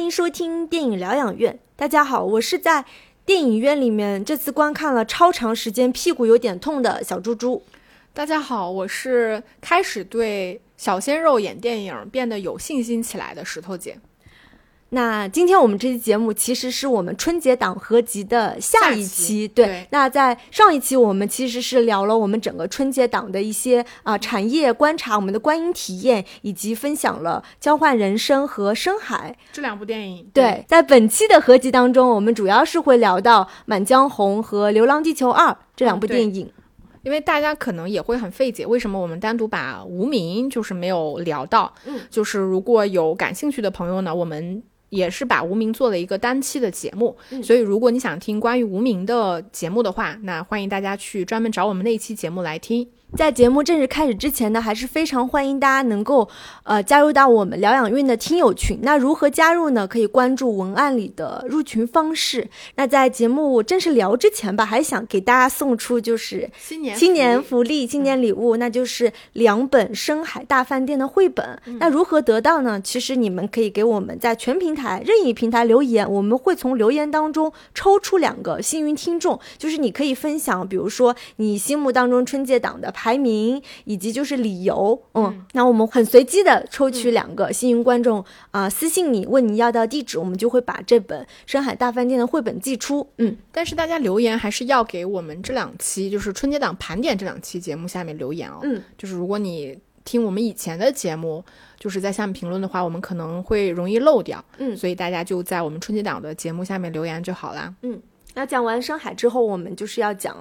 欢迎收听电影疗养院。大家好，我是在电影院里面这次观看了超长时间，屁股有点痛的小猪猪。大家好，我是开始对小鲜肉演电影变得有信心起来的石头姐。那今天我们这期节目其实是我们春节档合集的下一期，对。那在上一期我们其实是聊了我们整个春节档的一些啊产业观察，我们的观影体验，以及分享了《交换人生》和《深海》这两部电影。对，在本期的合集当中，我们主要是会聊到《满江红》和《流浪地球二》这两部电影，因为大家可能也会很费解，为什么我们单独把《无名》就是没有聊到？嗯，就是如果有感兴趣的朋友呢，我们。也是把无名做了一个单期的节目，所以如果你想听关于无名的节目的话，那欢迎大家去专门找我们那一期节目来听。在节目正式开始之前呢，还是非常欢迎大家能够，呃，加入到我们疗养院的听友群。那如何加入呢？可以关注文案里的入群方式。那在节目正式聊之前吧，还想给大家送出就是新年新年福利、新年礼物，那就是两本深海大饭店的绘本。那如何得到呢？其实你们可以给我们在全平台任意平台留言，我们会从留言当中抽出两个幸运听众，就是你可以分享，比如说你心目当中春节档的。排名以及就是理由，嗯，那我们很随机的抽取两个幸运观众啊，私信你问你要到地址，我们就会把这本《深海大饭店》的绘本寄出，嗯，但是大家留言还是要给我们这两期，就是春节档盘点这两期节目下面留言哦，嗯，就是如果你听我们以前的节目，就是在下面评论的话，我们可能会容易漏掉，嗯，所以大家就在我们春节档的节目下面留言就好啦，嗯，那讲完深海之后，我们就是要讲《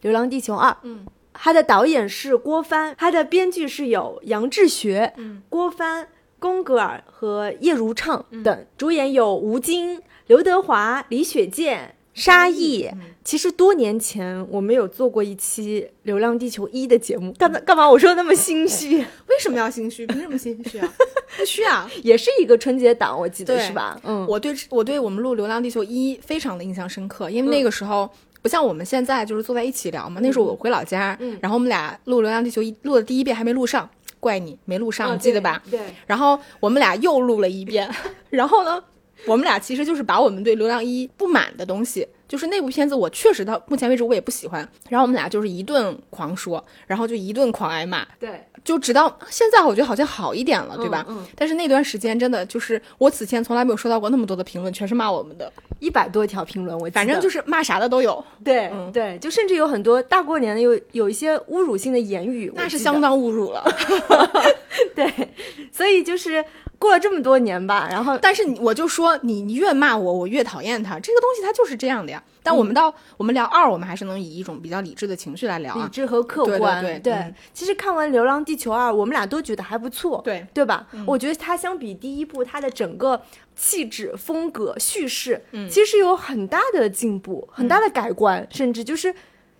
流浪地球二》，嗯。他的导演是郭帆，他的编剧是有杨志学、郭帆、宫格尔和叶如畅等，主演有吴京、刘德华、李雪健、沙溢。其实多年前我们有做过一期《流浪地球一》的节目，干干嘛？我说那么心虚？为什么要心虚？凭什么心虚啊？不虚啊，也是一个春节档，我记得是吧？嗯，我对我对我们录《流浪地球一》非常的印象深刻，因为那个时候。不像我们现在就是坐在一起聊嘛，那时候我回老家，然后我们俩录《流浪地球》一录的第一遍还没录上，怪你没录上，记得吧？对。然后我们俩又录了一遍，然后呢，我们俩其实就是把我们对《流浪一》不满的东西。就是那部片子，我确实到目前为止我也不喜欢。然后我们俩就是一顿狂说，然后就一顿狂挨骂。对，就直到现在，我觉得好像好一点了，对吧？嗯。但是那段时间真的就是我此前从来没有收到过那么多的评论，全是骂我们的，一百多条评论，我反正就是骂啥的都有。对，对，就甚至有很多大过年的有有一些侮辱性的言语，那是相当侮辱了。对，所以就是。过了这么多年吧，然后，但是你我就说你你越骂我，我越讨厌他，这个东西它就是这样的呀。但我们到我们聊二，我们还是能以一种比较理智的情绪来聊，理智和客观。对对，其实看完《流浪地球二》，我们俩都觉得还不错，对对吧？我觉得它相比第一部，它的整个气质、风格、叙事，其实有很大的进步，很大的改观，甚至就是，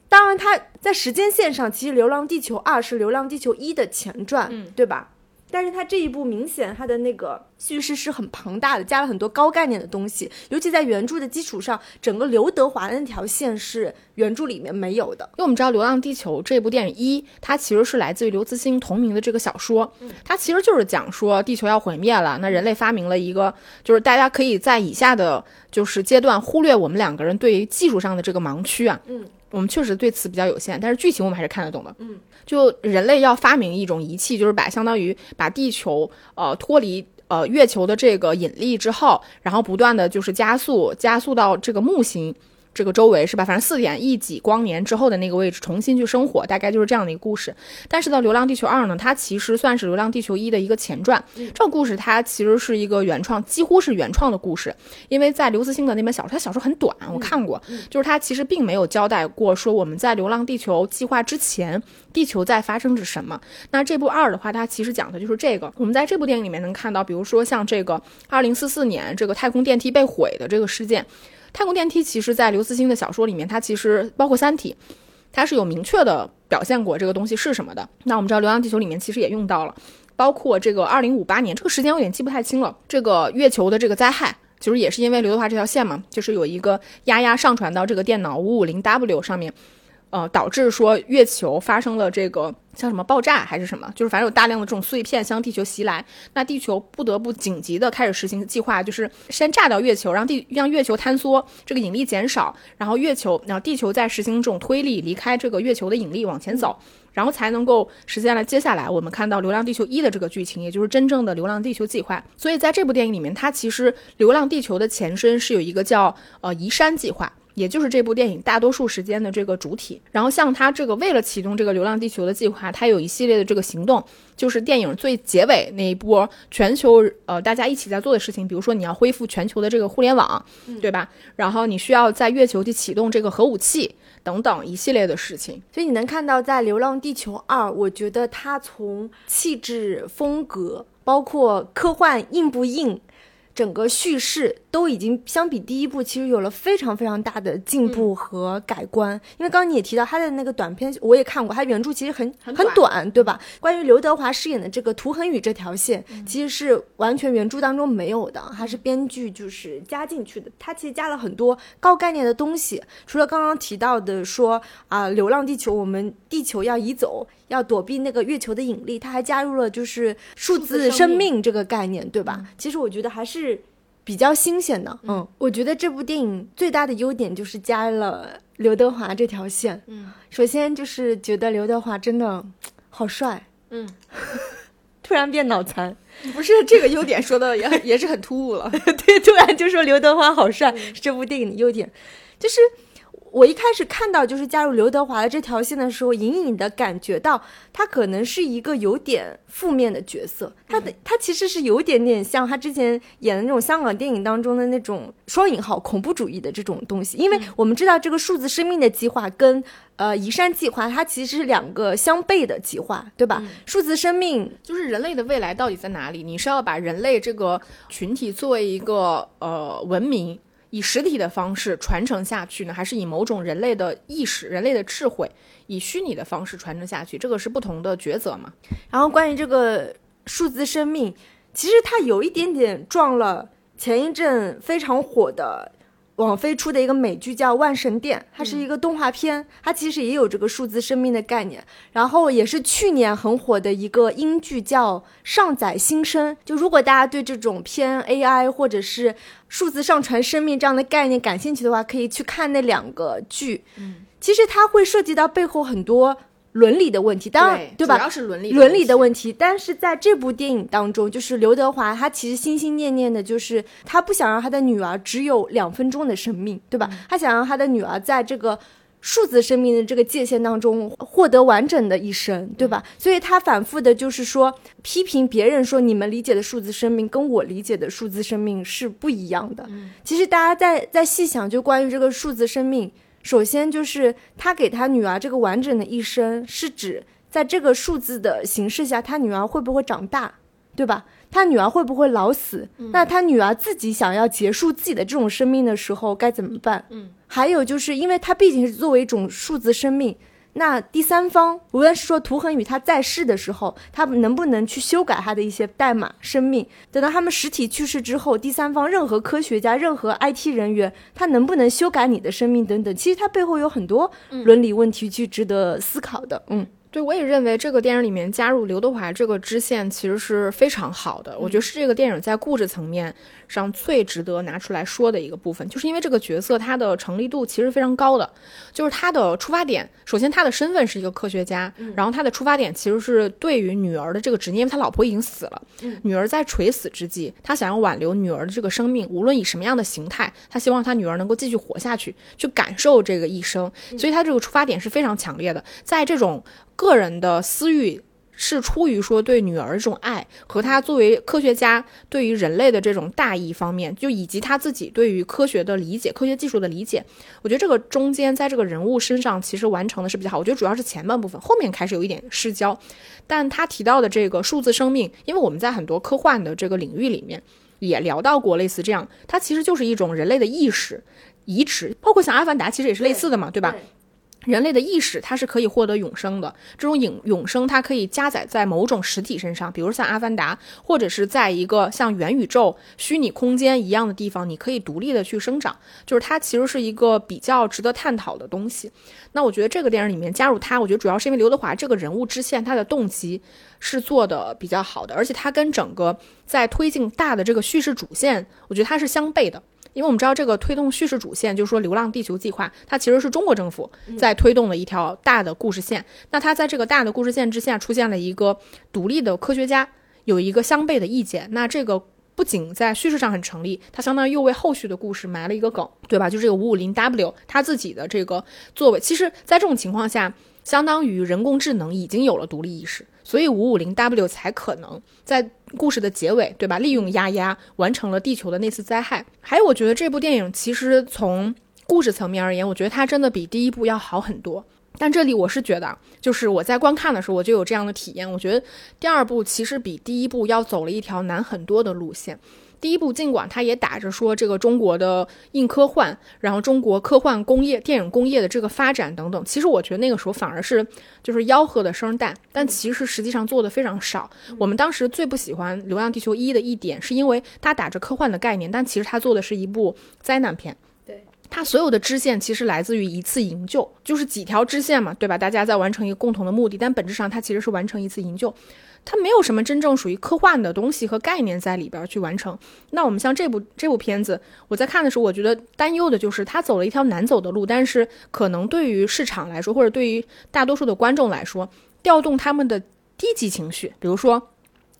当然它在时间线上，其实《流浪地球二》是《流浪地球一》的前传，嗯对吧？但是它这一部明显它的那个叙事是很庞大的，加了很多高概念的东西，尤其在原著的基础上，整个刘德华的那条线是原著里面没有的。因为我们知道《流浪地球》这部电影一，它其实是来自于刘慈欣同名的这个小说，它其实就是讲说地球要毁灭了，那人类发明了一个，就是大家可以在以下的就是阶段忽略我们两个人对于技术上的这个盲区啊。嗯。我们确实对此比较有限，但是剧情我们还是看得懂的。嗯，就人类要发明一种仪器，就是把相当于把地球呃脱离呃月球的这个引力之后，然后不断的就是加速加速到这个木星。这个周围是吧？反正四点一几光年之后的那个位置重新去生活，大概就是这样的一个故事。但是到《流浪地球二》呢，它其实算是《流浪地球一》的一个前传。这个故事它其实是一个原创，几乎是原创的故事。因为在刘慈欣的那本小说，他小说很短，我看过，就是他其实并没有交代过说我们在《流浪地球》计划之前，地球在发生着什么。那这部二的话，它其实讲的就是这个。我们在这部电影里面能看到，比如说像这个二零四四年这个太空电梯被毁的这个事件。太空电梯其实，在刘慈欣的小说里面，它其实包括《三体》，它是有明确的表现过这个东西是什么的。那我们知道，《流浪地球》里面其实也用到了，包括这个二零五八年这个时间，我有点记不太清了。这个月球的这个灾害，其实也是因为刘德华这条线嘛，就是有一个丫丫上传到这个电脑五五零 W 上面，呃，导致说月球发生了这个像什么爆炸还是什么，就是反正有大量的这种碎片向地球袭来，那地球不得不紧急的开始实行计划，就是先炸掉月球，让地让月球坍缩，这个引力减少，然后月球，然后地球再实行这种推力离开这个月球的引力往前走，然后才能够实现了接下来我们看到《流浪地球一》的这个剧情，也就是真正的《流浪地球》计划。所以在这部电影里面，它其实《流浪地球》的前身是有一个叫呃移山计划。也就是这部电影大多数时间的这个主体。然后像他这个为了启动这个《流浪地球》的计划，他有一系列的这个行动，就是电影最结尾那一波全球呃大家一起在做的事情，比如说你要恢复全球的这个互联网，对吧？然后你需要在月球去启动这个核武器等等一系列的事情。所以你能看到在《流浪地球二》，我觉得它从气质、风格，包括科幻硬不硬。整个叙事都已经相比第一部其实有了非常非常大的进步和改观，因为刚刚你也提到他的那个短片，我也看过，他原著其实很很短，对吧？关于刘德华饰演的这个涂恒宇这条线，其实是完全原著当中没有的，他是编剧就是加进去的，他其实加了很多高概念的东西，除了刚刚提到的说啊，流浪地球，我们地球要移走。要躲避那个月球的引力，他还加入了就是数字生命这个概念，对吧？其实我觉得还是比较新鲜的。嗯，我觉得这部电影最大的优点就是加了刘德华这条线。嗯，首先就是觉得刘德华真的好帅。嗯，突然变脑残，不是这个优点说的也也是很突兀了。对，突然就说刘德华好帅，是这部电影的优点，就是。我一开始看到就是加入刘德华的这条线的时候，隐隐的感觉到他可能是一个有点负面的角色。他的他其实是有点点像他之前演的那种香港电影当中的那种双引号恐怖主义的这种东西。因为我们知道这个数字生命的计划跟呃移山计划，它其实是两个相悖的计划，对吧？数字生命就是人类的未来到底在哪里？你是要把人类这个群体作为一个呃文明？以实体的方式传承下去呢，还是以某种人类的意识、人类的智慧，以虚拟的方式传承下去？这个是不同的抉择嘛？然后关于这个数字生命，其实它有一点点撞了前一阵非常火的。网飞出的一个美剧叫《万神殿》，它是一个动画片，它其实也有这个数字生命的概念。然后也是去年很火的一个英剧叫《上载新生》。就如果大家对这种偏 AI 或者是数字上传生命这样的概念感兴趣的话，可以去看那两个剧。嗯，其实它会涉及到背后很多。伦理的问题，当然对吧？主要是伦理伦理的问题。但是在这部电影当中，就是刘德华，他其实心心念念的就是他不想让他的女儿只有两分钟的生命，对吧？他想让他的女儿在这个数字生命的这个界限当中获得完整的一生，对吧？所以他反复的就是说批评别人说你们理解的数字生命跟我理解的数字生命是不一样的。其实大家在在细想，就关于这个数字生命。首先就是他给他女儿这个完整的一生，是指在这个数字的形式下，他女儿会不会长大，对吧？他女儿会不会老死？那他女儿自己想要结束自己的这种生命的时候该怎么办？嗯，还有就是，因为他毕竟是作为一种数字生命。那第三方，无论是说涂恒宇他在世的时候，他能不能去修改他的一些代码生命？等到他们实体去世之后，第三方任何科学家、任何 IT 人员，他能不能修改你的生命等等？其实它背后有很多伦理问题去值得思考的。嗯。对，我也认为这个电影里面加入刘德华这个支线其实是非常好的。我觉得是这个电影在故事层面上最值得拿出来说的一个部分，就是因为这个角色他的成立度其实非常高的，就是他的出发点，首先他的身份是一个科学家，然后他的出发点其实是对于女儿的这个执念，因为他老婆已经死了，女儿在垂死之际，他想要挽留女儿的这个生命，无论以什么样的形态，他希望他女儿能够继续活下去，去感受这个一生，所以他这个出发点是非常强烈的，在这种。个人的私欲是出于说对女儿这种爱，和他作为科学家对于人类的这种大义方面，就以及他自己对于科学的理解、科学技术的理解，我觉得这个中间在这个人物身上其实完成的是比较好。我觉得主要是前半部分，后面开始有一点失焦。但他提到的这个数字生命，因为我们在很多科幻的这个领域里面也聊到过类似这样，它其实就是一种人类的意识移植，包括像《阿凡达》其实也是类似的嘛，对吧？人类的意识它是可以获得永生的，这种永永生它可以加载在某种实体身上，比如像阿凡达，或者是在一个像元宇宙、虚拟空间一样的地方，你可以独立的去生长，就是它其实是一个比较值得探讨的东西。那我觉得这个电影里面加入它，我觉得主要是因为刘德华这个人物支线，他的动机是做的比较好的，而且他跟整个在推进大的这个叙事主线，我觉得它是相悖的。因为我们知道这个推动叙事主线，就是说《流浪地球》计划，它其实是中国政府在推动的一条大的故事线。那它在这个大的故事线之下，出现了一个独立的科学家，有一个相悖的意见。那这个不仅在叙事上很成立，它相当于又为后续的故事埋了一个梗，对吧？就这个五五零 W，它自己的这个作为，其实在这种情况下，相当于人工智能已经有了独立意识。所以五五零 W 才可能在故事的结尾，对吧？利用丫丫完成了地球的那次灾害。还有，我觉得这部电影其实从故事层面而言，我觉得它真的比第一部要好很多。但这里我是觉得，就是我在观看的时候，我就有这样的体验。我觉得第二部其实比第一部要走了一条难很多的路线。第一部尽管它也打着说这个中国的硬科幻，然后中国科幻工业、电影工业的这个发展等等，其实我觉得那个时候反而是就是吆喝的声大，但其实实际上做的非常少。我们当时最不喜欢《流浪地球一》的一点，是因为它打着科幻的概念，但其实它做的是一部灾难片。对，它所有的支线其实来自于一次营救，就是几条支线嘛，对吧？大家在完成一个共同的目的，但本质上它其实是完成一次营救。它没有什么真正属于科幻的东西和概念在里边去完成。那我们像这部这部片子，我在看的时候，我觉得担忧的就是它走了一条难走的路，但是可能对于市场来说，或者对于大多数的观众来说，调动他们的低级情绪，比如说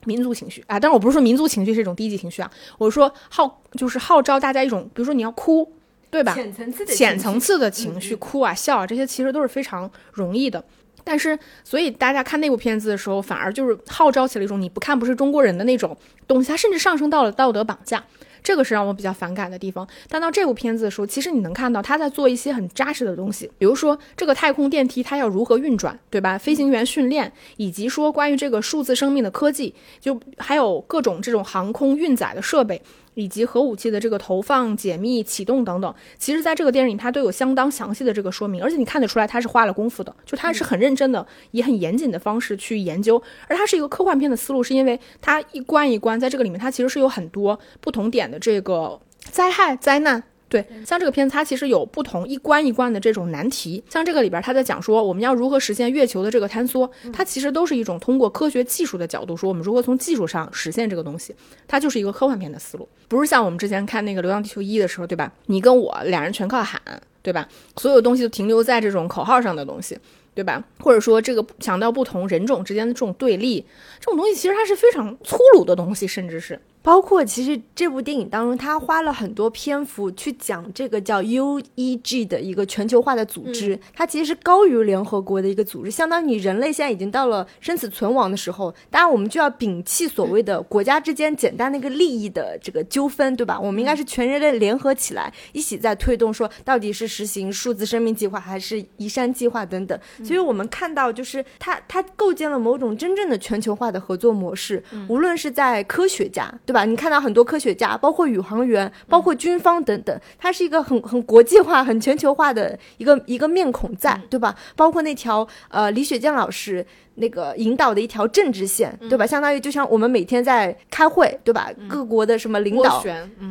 民族情绪啊。当然，我不是说民族情绪是一种低级情绪啊，我是说号就是号召大家一种，比如说你要哭，对吧？浅层次的浅层次的情绪，哭啊笑啊，这些其实都是非常容易的。但是，所以大家看那部片子的时候，反而就是号召起了一种你不看不是中国人的那种东西，它甚至上升到了道德绑架，这个是让我比较反感的地方。但到这部片子的时候，其实你能看到他在做一些很扎实的东西，比如说这个太空电梯它要如何运转，对吧？飞行员训练，以及说关于这个数字生命的科技，就还有各种这种航空运载的设备。以及核武器的这个投放、解密、启动等等，其实在这个电影里它都有相当详细的这个说明，而且你看得出来它是花了功夫的，就它是很认真的，以很严谨的方式去研究。而它是一个科幻片的思路，是因为它一关一关在这个里面，它其实是有很多不同点的这个灾害、灾难。对，像这个片子，它其实有不同一关一关的这种难题。像这个里边，他在讲说我们要如何实现月球的这个坍缩，它其实都是一种通过科学技术的角度说我们如何从技术上实现这个东西。它就是一个科幻片的思路，不是像我们之前看那个《流浪地球一》的时候，对吧？你跟我俩人全靠喊，对吧？所有东西都停留在这种口号上的东西，对吧？或者说这个强调不同人种之间的这种对立，这种东西其实它是非常粗鲁的东西，甚至是。包括其实这部电影当中，他花了很多篇幅去讲这个叫 UEG 的一个全球化的组织，它其实是高于联合国的一个组织，相当于人类现在已经到了生死存亡的时候，当然我们就要摒弃所谓的国家之间简单的一个利益的这个纠纷，对吧？我们应该是全人类联合起来，一起在推动，说到底是实行数字生命计划还是移山计划等等。所以我们看到，就是它它构建了某种真正的全球化的合作模式，无论是在科学家。对吧？你看到很多科学家，包括宇航员，包括军方等等，它是一个很很国际化、很全球化的一个一个面孔在，对吧？包括那条呃李雪健老师。那个引导的一条政治线，对吧？相当于就像我们每天在开会，对吧？各国的什么领导，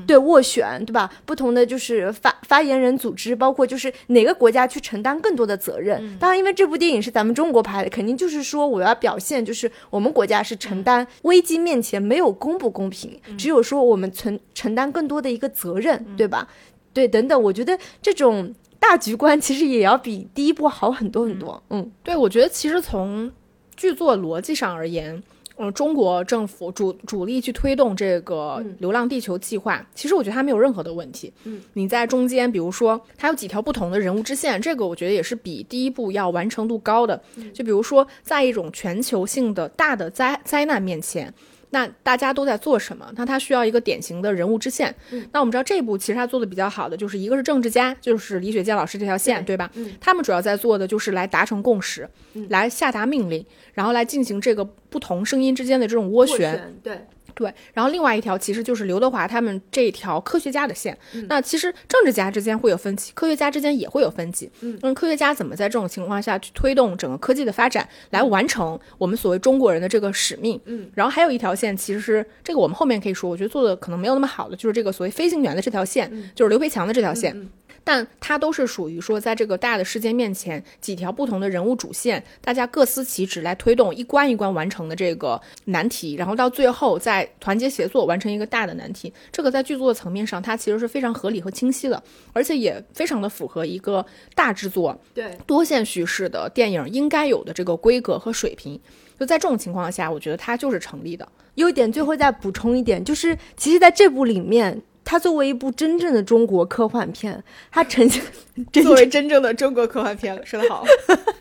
对斡旋，对吧？不同的就是发发言人组织，包括就是哪个国家去承担更多的责任。当然，因为这部电影是咱们中国拍的，肯定就是说我要表现，就是我们国家是承担危机面前没有公不公平，只有说我们承承担更多的一个责任，对吧？对，等等，我觉得这种大局观其实也要比第一部好很多很多。嗯，对，我觉得其实从。剧作逻辑上而言，嗯，中国政府主主力去推动这个《流浪地球》计划，其实我觉得它没有任何的问题。嗯，你在中间，比如说它有几条不同的人物支线，这个我觉得也是比第一部要完成度高的。就比如说，在一种全球性的大的灾灾难面前。那大家都在做什么？那他需要一个典型的人物支线。那我们知道这部其实他做的比较好的，就是一个是政治家，就是李雪健老师这条线，对吧？他们主要在做的就是来达成共识，来下达命令，然后来进行这个不同声音之间的这种涡旋。对。对，然后另外一条其实就是刘德华他们这一条科学家的线。那其实政治家之间会有分歧，科学家之间也会有分歧。嗯，科学家怎么在这种情况下去推动整个科技的发展，来完成我们所谓中国人的这个使命？嗯，然后还有一条线，其实是这个我们后面可以说，我觉得做的可能没有那么好的，就是这个所谓飞行员的这条线，就是刘培强的这条线。但它都是属于说，在这个大的事件面前，几条不同的人物主线，大家各司其职来推动一关一关完成的这个难题，然后到最后再团结协作完成一个大的难题。这个在剧作的层面上，它其实是非常合理和清晰的，而且也非常的符合一个大制作、对多线叙事的电影应该有的这个规格和水平。就在这种情况下，我觉得它就是成立的。优点最后再补充一点，就是其实在这部里面。它作为一部真正的中国科幻片，它呈现 作为真正的中国科幻片，说的好，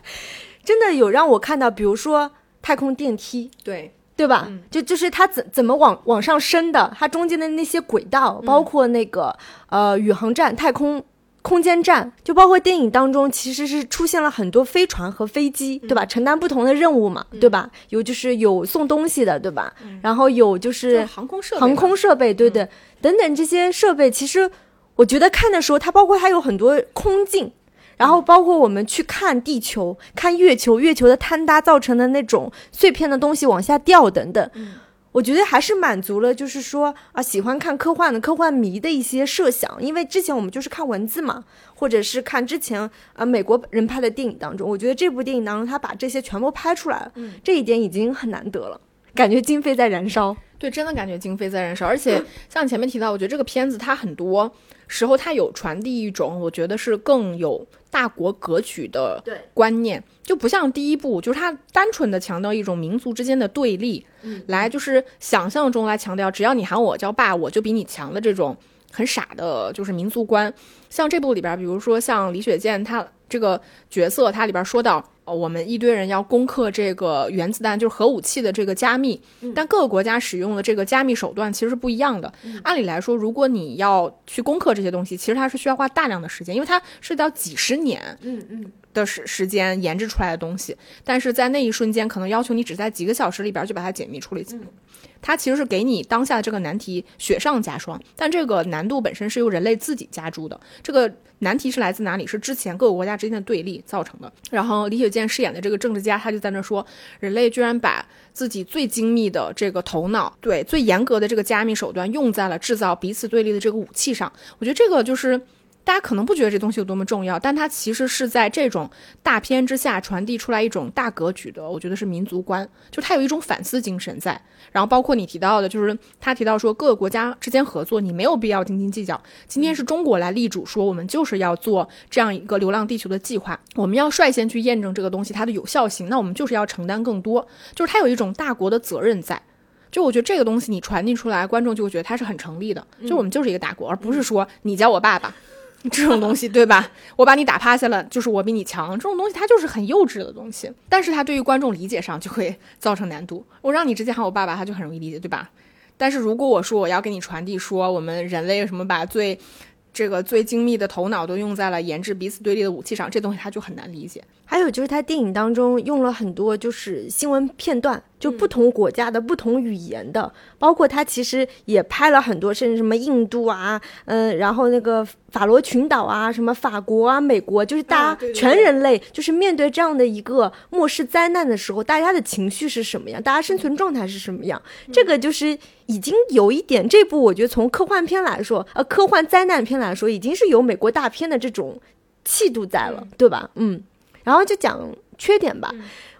真的有让我看到，比如说太空电梯，对对吧？就就是它怎怎么往往上升的，它中间的那些轨道，包括那个呃宇航站、太空。空间站就包括电影当中，其实是出现了很多飞船和飞机，对吧？承担不同的任务嘛，对吧？有就是有送东西的，对吧？然后有就是航空设备航空设备，对对，等等这些设备，其实我觉得看的时候，它包括它有很多空镜，然后包括我们去看地球、看月球，月球的坍塌造成的那种碎片的东西往下掉等等。我觉得还是满足了，就是说啊，喜欢看科幻的科幻迷的一些设想，因为之前我们就是看文字嘛，或者是看之前啊美国人拍的电影当中，我觉得这部电影当中他把这些全部拍出来了，嗯，这一点已经很难得了，感觉经费在燃烧，对，真的感觉经费 在燃烧，而且像前面提到，我觉得这个片子它很多时候它有传递一种，我觉得是更有。大国格局的观念就不像第一部，就是它单纯的强调一种民族之间的对立，来就是想象中来强调，只要你喊我叫爸，我就比你强的这种很傻的，就是民族观。像这部里边，比如说像李雪健他这个角色，他里边说到。我们一堆人要攻克这个原子弹，就是核武器的这个加密，但各个国家使用的这个加密手段其实是不一样的。按理来说，如果你要去攻克这些东西，其实它是需要花大量的时间，因为它涉及到几十年，嗯嗯的时时间研制出来的东西。但是在那一瞬间，可能要求你只在几个小时里边就把它解密处理。它其实是给你当下的这个难题雪上加霜，但这个难度本身是由人类自己加诸的。这个难题是来自哪里？是之前各个国家之间的对立造成的。然后李雪健饰演的这个政治家，他就在那说，人类居然把自己最精密的这个头脑，对最严格的这个加密手段，用在了制造彼此对立的这个武器上。我觉得这个就是。大家可能不觉得这东西有多么重要，但它其实是在这种大片之下传递出来一种大格局的，我觉得是民族观，就它有一种反思精神在。然后包括你提到的，就是他提到说各个国家之间合作，你没有必要斤斤计较。今天是中国来立主，说我们就是要做这样一个流浪地球的计划，我们要率先去验证这个东西它的有效性，那我们就是要承担更多，就是它有一种大国的责任在。就我觉得这个东西你传递出来，观众就会觉得它是很成立的，就我们就是一个大国，而不是说你叫我爸爸。这种东西对吧？我把你打趴下了，就是我比你强。这种东西它就是很幼稚的东西，但是它对于观众理解上就会造成难度。我让你直接喊我爸爸，他就很容易理解，对吧？但是如果我说我要给你传递说我们人类什么把最这个最精密的头脑都用在了研制彼此对立的武器上，这东西他就很难理解。还有就是他电影当中用了很多就是新闻片段。就不同国家的不同语言的，包括他其实也拍了很多，甚至什么印度啊，嗯，然后那个法罗群岛啊，什么法国啊，美国，就是大家全人类，就是面对这样的一个末世灾难的时候，大家的情绪是什么样，大家生存状态是什么样，这个就是已经有一点，这部我觉得从科幻片来说，呃，科幻灾难片来说，已经是有美国大片的这种气度在了，对吧？嗯，然后就讲缺点吧。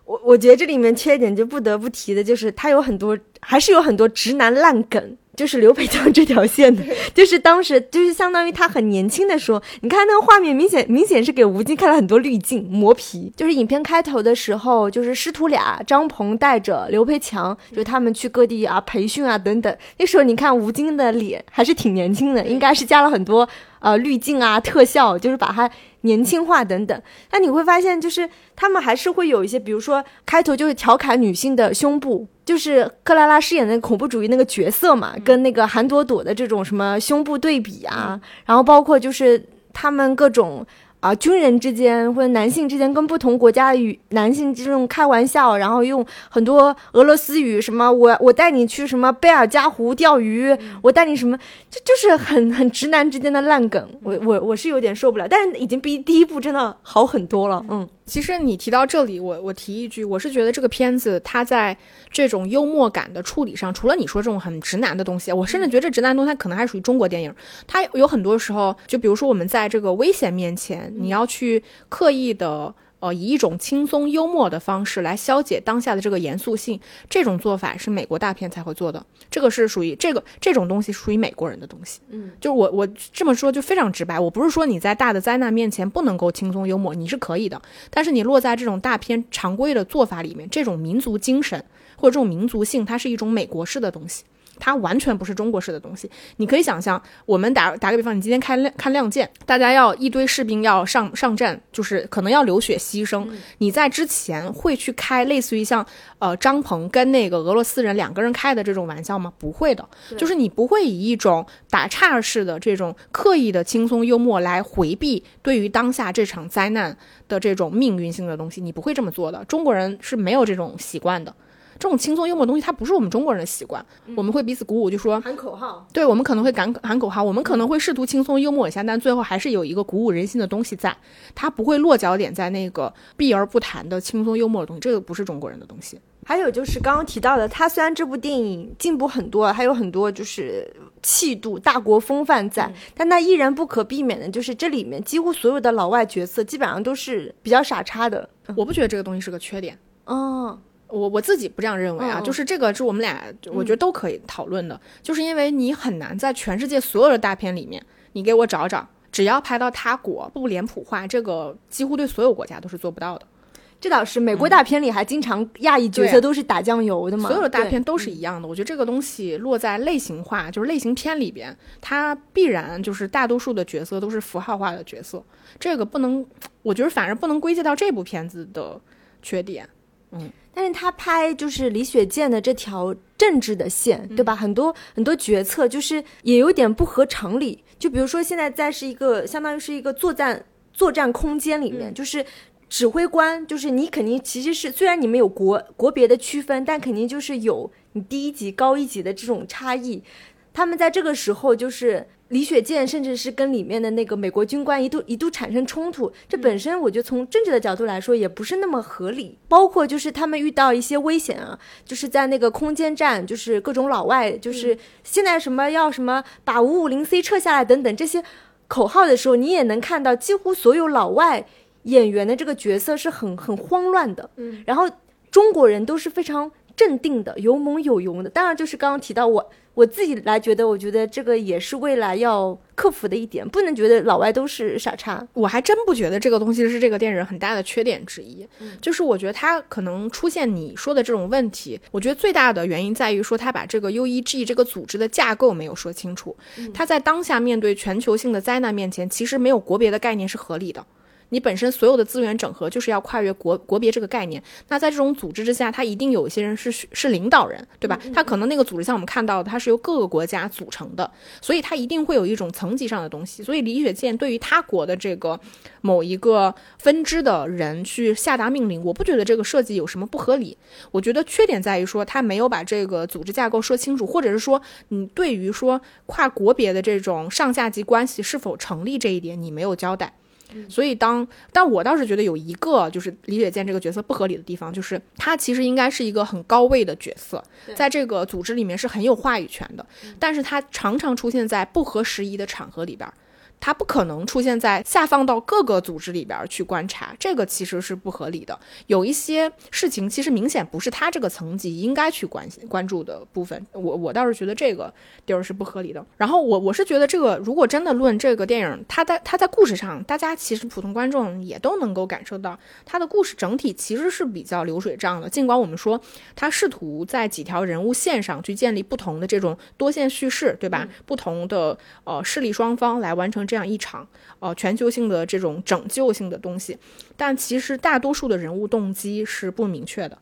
我我觉得这里面缺点就不得不提的就是他有很多还是有很多直男烂梗，就是刘培强这条线的，就是当时就是相当于他很年轻的时候，你看那个画面明显明显是给吴京开了很多滤镜磨皮，就是影片开头的时候，就是师徒俩张鹏带着刘培强，就他们去各地啊培训啊等等，那时候你看吴京的脸还是挺年轻的，应该是加了很多呃滤镜啊特效，就是把它。年轻化等等，那你会发现，就是他们还是会有一些，比如说开头就是调侃女性的胸部，就是克拉拉饰演的恐怖主义那个角色嘛，跟那个韩朵朵的这种什么胸部对比啊，然后包括就是他们各种啊，军人之间或者男性之间跟不同国家的语男性这种开玩笑，然后用很多俄罗斯语，什么我我带你去什么贝尔加湖钓鱼，我带你什么，就就是很很直男之间的烂梗，我我我是有点受不了，但是已经比第一部真的好很多了，嗯。其实你提到这里，我我提一句，我是觉得这个片子它在这种幽默感的处理上，除了你说这种很直男的东西，我甚至觉得这直男东西它可能还属于中国电影。它有很多时候，就比如说我们在这个危险面前，你要去刻意的。呃，以一种轻松幽默的方式来消解当下的这个严肃性，这种做法是美国大片才会做的。这个是属于这个这种东西属于美国人的东西。嗯，就我我这么说就非常直白，我不是说你在大的灾难面前不能够轻松幽默，你是可以的。但是你落在这种大片常规的做法里面，这种民族精神或者这种民族性，它是一种美国式的东西。它完全不是中国式的东西。你可以想象，我们打打个比方，你今天看看《亮剑》，大家要一堆士兵要上上战，就是可能要流血牺牲。你在之前会去开类似于像呃张鹏跟那个俄罗斯人两个人开的这种玩笑吗？不会的，就是你不会以一种打岔式的这种刻意的轻松幽默来回避对于当下这场灾难的这种命运性的东西，你不会这么做的。中国人是没有这种习惯的。这种轻松幽默的东西，它不是我们中国人的习惯。我们会彼此鼓舞，就说喊口号。对，我们可能会喊喊口号，我们可能会试图轻松幽默一下，但最后还是有一个鼓舞人心的东西在。它不会落脚点在那个避而不谈的轻松幽默的东西，这个不是中国人的东西。还有就是刚刚提到的，它虽然这部电影进步很多，还有很多就是气度、大国风范在，但它依然不可避免的就是这里面几乎所有的老外角色基本上都是比较傻叉的。我不觉得这个东西是个缺点。哦。我我自己不这样认为啊，就是这个是我们俩，我觉得都可以讨论的，就是因为你很难在全世界所有的大片里面，你给我找找，只要拍到他国不脸谱化，这个几乎对所有国家都是做不到的。这倒是，美国大片里还经常亚裔角色都是打酱油的嘛，所有的大片都是一样的。我觉得这个东西落在类型化，就是类型片里边，它必然就是大多数的角色都是符号化的角色，这个不能，我觉得反而不能归结到这部片子的缺点，嗯。但是他拍就是李雪健的这条政治的线，对吧？很多很多决策就是也有点不合常理。就比如说现在在是一个相当于是一个作战作战空间里面，就是指挥官，就是你肯定其实是虽然你们有国国别的区分，但肯定就是有你低一级高一级的这种差异。他们在这个时候就是。李雪健甚至是跟里面的那个美国军官一度一度产生冲突，这本身我觉得从政治的角度来说也不是那么合理。包括就是他们遇到一些危险啊，就是在那个空间站，就是各种老外，就是现在什么要什么把五五零 C 撤下来等等这些口号的时候，你也能看到几乎所有老外演员的这个角色是很很慌乱的。嗯，然后中国人都是非常镇定的，有猛有勇的。当然就是刚刚提到我。我自己来觉得，我觉得这个也是未来要克服的一点，不能觉得老外都是傻叉。我还真不觉得这个东西是这个电影很大的缺点之一。就是我觉得它可能出现你说的这种问题，我觉得最大的原因在于说他把这个 U.E.G 这个组织的架构没有说清楚。他在当下面对全球性的灾难面前，其实没有国别的概念是合理的。你本身所有的资源整合就是要跨越国国别这个概念，那在这种组织之下，他一定有一些人是是领导人，对吧？他可能那个组织像我们看到的，它是由各个国家组成的，所以它一定会有一种层级上的东西。所以李雪健对于他国的这个某一个分支的人去下达命令，我不觉得这个设计有什么不合理。我觉得缺点在于说他没有把这个组织架构说清楚，或者是说你对于说跨国别的这种上下级关系是否成立这一点你没有交代。所以，当但我倒是觉得有一个就是李雪健这个角色不合理的地方，就是他其实应该是一个很高位的角色，在这个组织里面是很有话语权的，但是他常常出现在不合时宜的场合里边。他不可能出现在下放到各个组织里边去观察，这个其实是不合理的。有一些事情其实明显不是他这个层级应该去关心关注的部分。我我倒是觉得这个地儿是不合理的。然后我我是觉得这个如果真的论这个电影，它在它在故事上，大家其实普通观众也都能够感受到，它的故事整体其实是比较流水账的。尽管我们说它试图在几条人物线上去建立不同的这种多线叙事，对吧？不同的呃势力双方来完成。这样一场呃全球性的这种拯救性的东西，但其实大多数的人物动机是不明确的。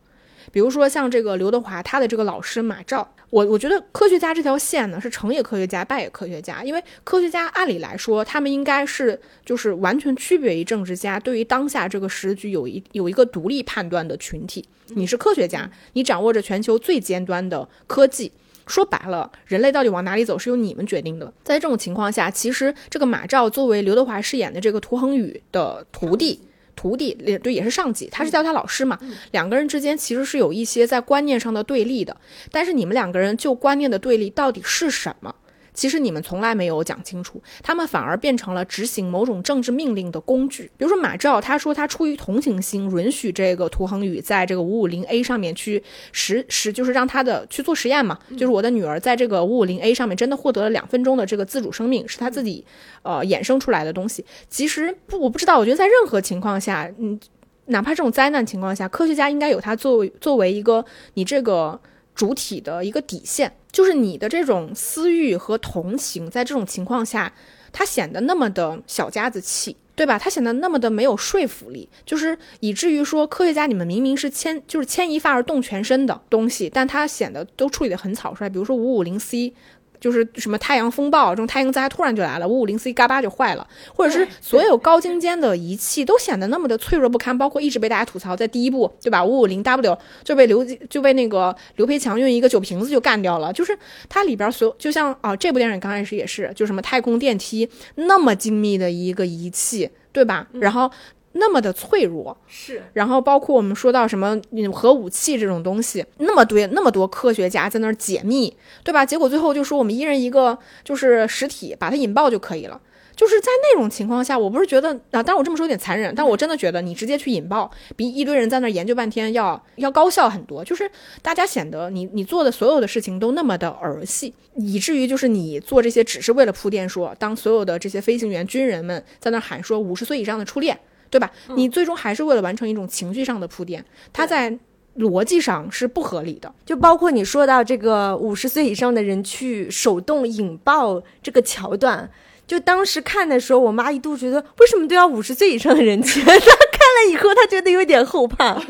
比如说像这个刘德华，他的这个老师马照，我我觉得科学家这条线呢是成也科学家，败也科学家，因为科学家按理来说，他们应该是就是完全区别于政治家，对于当下这个时局有一有一个独立判断的群体。你是科学家，你掌握着全球最尖端的科技。说白了，人类到底往哪里走是由你们决定的。在这种情况下，其实这个马照作为刘德华饰演的这个涂恒宇的徒弟，徒弟也对，也是上级，他是叫他老师嘛。两个人之间其实是有一些在观念上的对立的。但是你们两个人就观念的对立到底是什么？其实你们从来没有讲清楚，他们反而变成了执行某种政治命令的工具。比如说马照，他说他出于同情心，允许这个涂恒宇在这个五五零 A 上面去实实，就是让他的去做实验嘛。就是我的女儿在这个五五零 A 上面真的获得了两分钟的这个自主生命，是他自己呃衍生出来的东西。其实不，我不知道，我觉得在任何情况下，嗯，哪怕这种灾难情况下，科学家应该有他作为作为一个你这个。主体的一个底线，就是你的这种私欲和同情，在这种情况下，它显得那么的小家子气，对吧？它显得那么的没有说服力，就是以至于说，科学家你们明明是牵，就是牵一发而动全身的东西，但它显得都处理得很草率。比如说五五零 C。就是什么太阳风暴这种太阳灾突然就来了，五五零 C 嘎巴就坏了，或者是所有高精尖的仪器都显得那么的脆弱不堪，包括一直被大家吐槽，在第一部对吧？五五零 W 就被刘就被那个刘培强用一个酒瓶子就干掉了，就是它里边所有就像啊这部电影刚开始也是，就什么太空电梯那么精密的一个仪器，对吧？然后。那么的脆弱是，然后包括我们说到什么核武器这种东西，那么多那么多科学家在那儿解密，对吧？结果最后就说我们一人一个就是实体，把它引爆就可以了。就是在那种情况下，我不是觉得啊，但我这么说有点残忍，但我真的觉得你直接去引爆，比一堆人在那儿研究半天要要高效很多。就是大家显得你你做的所有的事情都那么的儿戏，以至于就是你做这些只是为了铺垫，说当所有的这些飞行员军人们在那喊说五十岁以上的初恋。对吧？你最终还是为了完成一种情绪上的铺垫，它在逻辑上是不合理的。就包括你说到这个五十岁以上的人去手动引爆这个桥段，就当时看的时候，我妈一度觉得为什么都要五十岁以上的人去？她看了以后，她觉得有点后怕。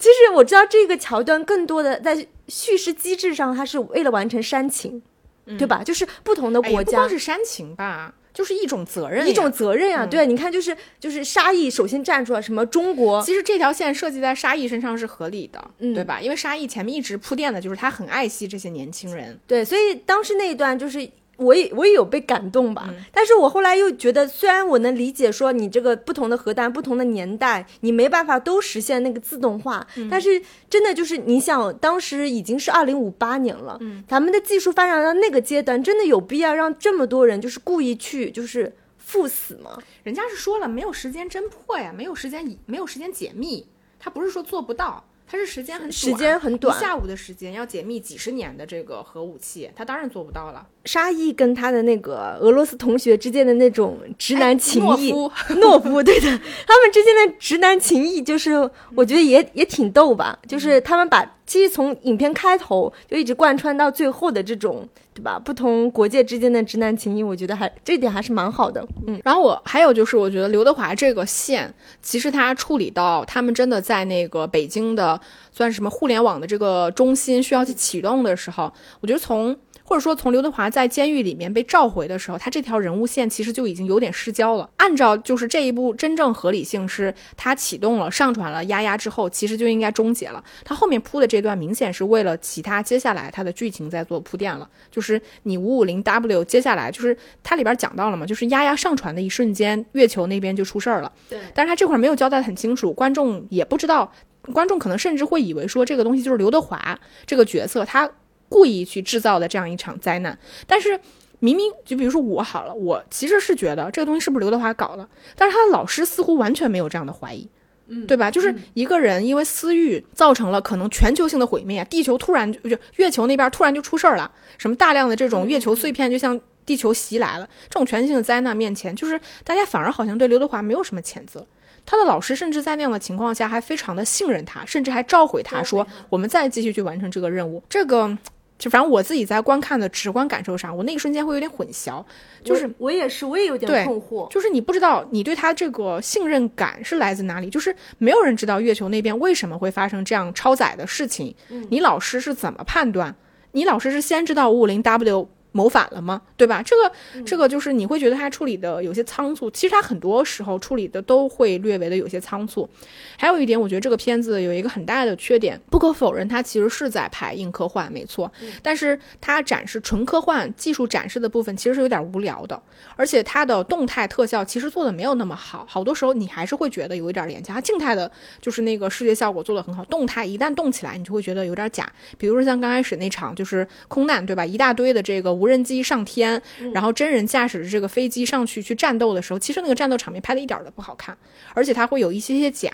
其实我知道这个桥段更多的在叙事机制上，它是为了完成煽情，对吧？就是不同的国家，不光是煽情吧。就是一种责任，一种责任呀。对，你看，就是就是沙溢首先站出来，什么中国，其实这条线设计在沙溢身上是合理的，对吧？因为沙溢前面一直铺垫的就是他很爱惜这些年轻人，对，所以当时那一段就是。我也我也有被感动吧，但是我后来又觉得，虽然我能理解说你这个不同的核弹、不同的年代，你没办法都实现那个自动化，但是真的就是你想，当时已经是二零五八年了，咱们的技术发展到那个阶段，真的有必要让这么多人就是故意去就是赴死吗？人家是说了，没有时间侦破呀，没有时间没有时间解密，他不是说做不到。它是时间很时间很短，下午的时间要解密几十年的这个核武器，他当然做不到了。沙溢跟他的那个俄罗斯同学之间的那种直男情谊，诺夫，诺夫，对的，他们之间的直男情谊，就是我觉得也也挺逗吧，就是他们把。其实从影片开头就一直贯穿到最后的这种，对吧？不同国界之间的直男情谊，我觉得还这点还是蛮好的。嗯，然后我还有就是，我觉得刘德华这个线，其实他处理到他们真的在那个北京的算是什么互联网的这个中心需要去启动的时候，我觉得从。或者说，从刘德华在监狱里面被召回的时候，他这条人物线其实就已经有点失焦了。按照就是这一部真正合理性是，他启动了、上传了丫丫之后，其实就应该终结了。他后面铺的这段明显是为了其他接下来他的剧情在做铺垫了。就是你五五零 W 接下来就是它里边讲到了嘛，就是丫丫上传的一瞬间，月球那边就出事儿了。对，但是他这块没有交代很清楚，观众也不知道，观众可能甚至会以为说这个东西就是刘德华这个角色他。故意去制造的这样一场灾难，但是明明就比如说我好了，我其实是觉得这个东西是不是刘德华搞的，但是他的老师似乎完全没有这样的怀疑，嗯，对吧？就是一个人因为私欲造成了可能全球性的毁灭，地球突然就就月球那边突然就出事儿了，什么大量的这种月球碎片就向地球袭来了，这种全球性的灾难面前，就是大家反而好像对刘德华没有什么谴责。他的老师甚至在那样的情况下还非常的信任他，甚至还召回他说我们再继续去完成这个任务，这个。就反正我自己在观看的直观感受上，我那一瞬间会有点混淆，就是我我也是，我也有点困惑。就是你不知道你对他这个信任感是来自哪里，就是没有人知道月球那边为什么会发生这样超载的事情。你老师是怎么判断？你老师是先知道五五零 W 谋反了吗？对吧？这个这个就是你会觉得他处理的有些仓促，其实他很多时候处理的都会略微的有些仓促。还有一点，我觉得这个片子有一个很大的缺点，不可否认，它其实是在拍硬科幻，没错。但是它展示纯科幻技术展示的部分其实是有点无聊的，而且它的动态特效其实做的没有那么好，好多时候你还是会觉得有一点廉价。它静态的就是那个视觉效果做的很好，动态一旦动起来，你就会觉得有点假。比如说像刚开始那场就是空难，对吧？一大堆的这个无人机上天，然后真人驾驶着这个飞机上去去战斗的时候，其实那个战斗场面拍的一点儿都不好看，而且它会有一些些假。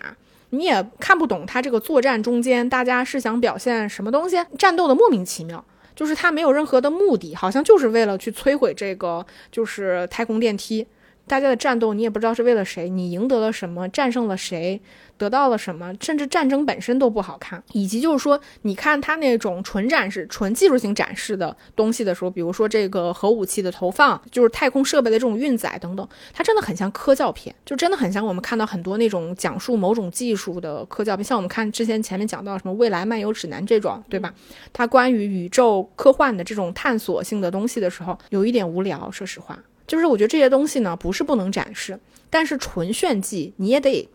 你也看不懂他这个作战中间大家是想表现什么东西，战斗的莫名其妙，就是他没有任何的目的，好像就是为了去摧毁这个就是太空电梯。大家的战斗你也不知道是为了谁，你赢得了什么，战胜了谁，得到了什么，甚至战争本身都不好看。以及就是说，你看他那种纯展示、纯技术性展示的东西的时候，比如说这个核武器的投放，就是太空设备的这种运载等等，它真的很像科教片，就真的很像我们看到很多那种讲述某种技术的科教片，像我们看之前前面讲到什么《未来漫游指南》这种，对吧？它关于宇宙科幻的这种探索性的东西的时候，有一点无聊，说实话。就是我觉得这些东西呢，不是不能展示，但是纯炫技你也得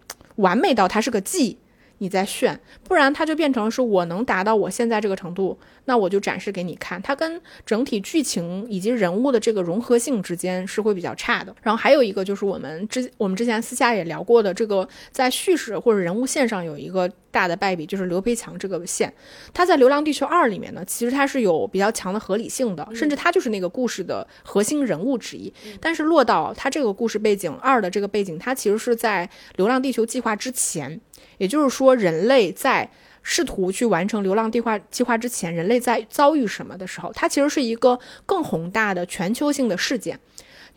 完美到它是个技，你在炫，不然它就变成是我能达到我现在这个程度，那我就展示给你看。它跟整体剧情以及人物的这个融合性之间是会比较差的。然后还有一个就是我们之我们之前私下也聊过的，这个在叙事或者人物线上有一个大的败笔，就是刘培强这个线。他在《流浪地球二》里面呢，其实他是有比较强的合理性的，甚至他就是那个故事的核心人物之一。但是落到他这个故事背景二的这个背景，它其实是在《流浪地球》计划之前，也就是说，人类在试图去完成《流浪地划》计划之前，人类在遭遇什么的时候，它其实是一个更宏大的全球性的事件。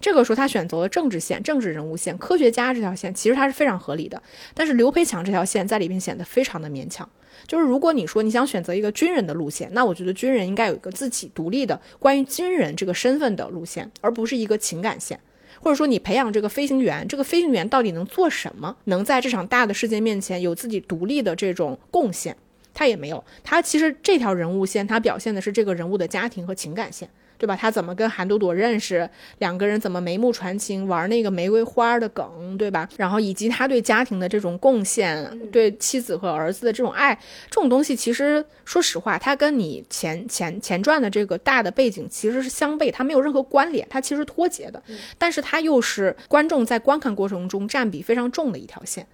这个时候，他选择了政治线、政治人物线、科学家这条线，其实它是非常合理的。但是刘培强这条线在里面显得非常的勉强。就是如果你说你想选择一个军人的路线，那我觉得军人应该有一个自己独立的关于军人这个身份的路线，而不是一个情感线。或者说你培养这个飞行员，这个飞行员到底能做什么？能在这场大的事件面前有自己独立的这种贡献？他也没有。他其实这条人物线，他表现的是这个人物的家庭和情感线。对吧？他怎么跟韩朵朵认识？两个人怎么眉目传情，玩那个玫瑰花的梗，对吧？然后以及他对家庭的这种贡献，对妻子和儿子的这种爱，这种东西其实说实话，它跟你前前前传的这个大的背景其实是相悖，它没有任何关联，它其实脱节的。但是它又是观众在观看过程中占比非常重的一条线。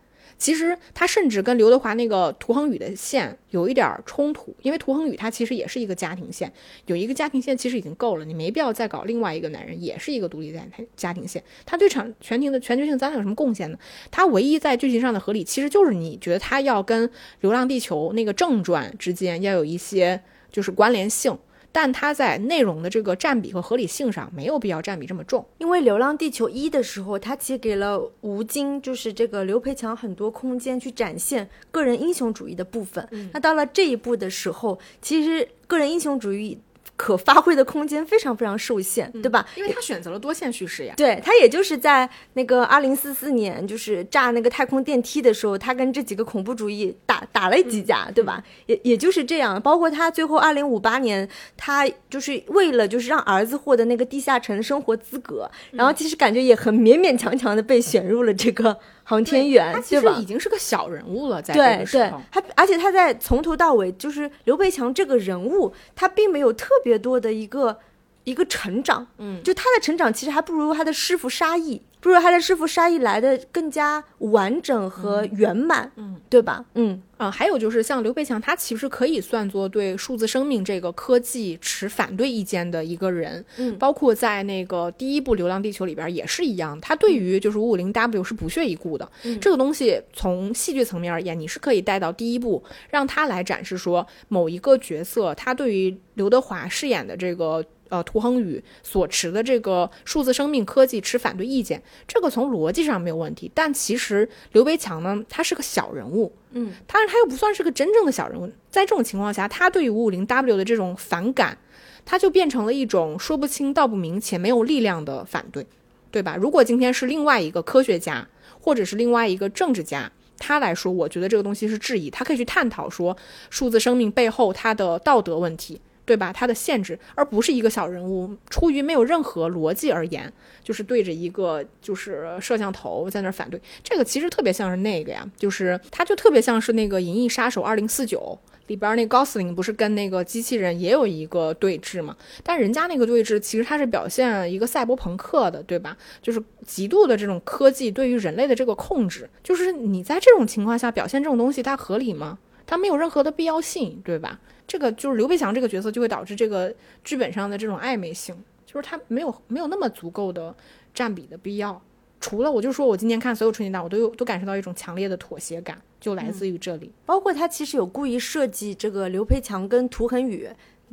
其实他甚至跟刘德华那个涂恒宇的线有一点冲突，因为涂恒宇他其实也是一个家庭线，有一个家庭线其实已经够了，你没必要再搞另外一个男人，也是一个独立家家庭线。他对场全庭的全球性灾难有什么贡献呢？他唯一在剧情上的合理，其实就是你觉得他要跟《流浪地球》那个正传之间要有一些就是关联性。但它在内容的这个占比和合理性上没有必要占比这么重，因为《流浪地球一》的时候，它其实给了吴京，就是这个刘培强很多空间去展现个人英雄主义的部分。那到了这一步的时候，其实个人英雄主义可发挥的空间非常非常受限，对吧？因为他选择了多线叙事呀。对他，也就是在那个二零四四年，就是炸那个太空电梯的时候，他跟这几个恐怖主义打打了几架，对吧？也也就是这样。包括他最后二零五八年，他就是为了就是让儿子获得那个地下城生活资格，然后其实感觉也很勉勉强强的被选入了这个航天员，他其实？已经是个小人物了，在这个时候。，他而且他在从头到尾就是刘培强这个人物，他并没有特别多的一个一个成长，嗯，就他的成长其实还不如他的师傅沙溢，不如他的师傅沙溢来的更加完整和圆满，嗯，对吧？嗯，啊，还有就是像刘培强，他其实可以算作对数字生命这个科技持反对意见的一个人。嗯包括在那个第一部《流浪地球》里边也是一样，他对于就是五五零 W 是不屑一顾的。嗯这个东西从戏剧层面而言，你是可以带到第一部，让他来展示说某一个角色他对于刘德华饰演的这个。呃涂恒宇所持的这个数字生命科技持反对意见，这个从逻辑上没有问题。但其实刘培强呢，他是个小人物，嗯，但是他又不算是个真正的小人物。在这种情况下，他对于五五零 W 的这种反感，他就变成了一种说不清道不明且没有力量的反对，对吧？如果今天是另外一个科学家，或者是另外一个政治家。他来说，我觉得这个东西是质疑，他可以去探讨说数字生命背后它的道德问题，对吧？它的限制，而不是一个小人物出于没有任何逻辑而言，就是对着一个就是摄像头在那儿反对。这个其实特别像是那个呀，就是他就特别像是那个《银翼杀手二零四九》。里边那高斯林不是跟那个机器人也有一个对峙嘛？但人家那个对峙其实它是表现一个赛博朋克的，对吧？就是极度的这种科技对于人类的这个控制，就是你在这种情况下表现这种东西，它合理吗？它没有任何的必要性，对吧？这个就是刘培强这个角色就会导致这个剧本上的这种暧昧性，就是他没有没有那么足够的占比的必要。除了我就说我今天看所有春节档，我都有都感受到一种强烈的妥协感，就来自于这里。包括他其实有故意设计这个刘培强跟涂恒宇，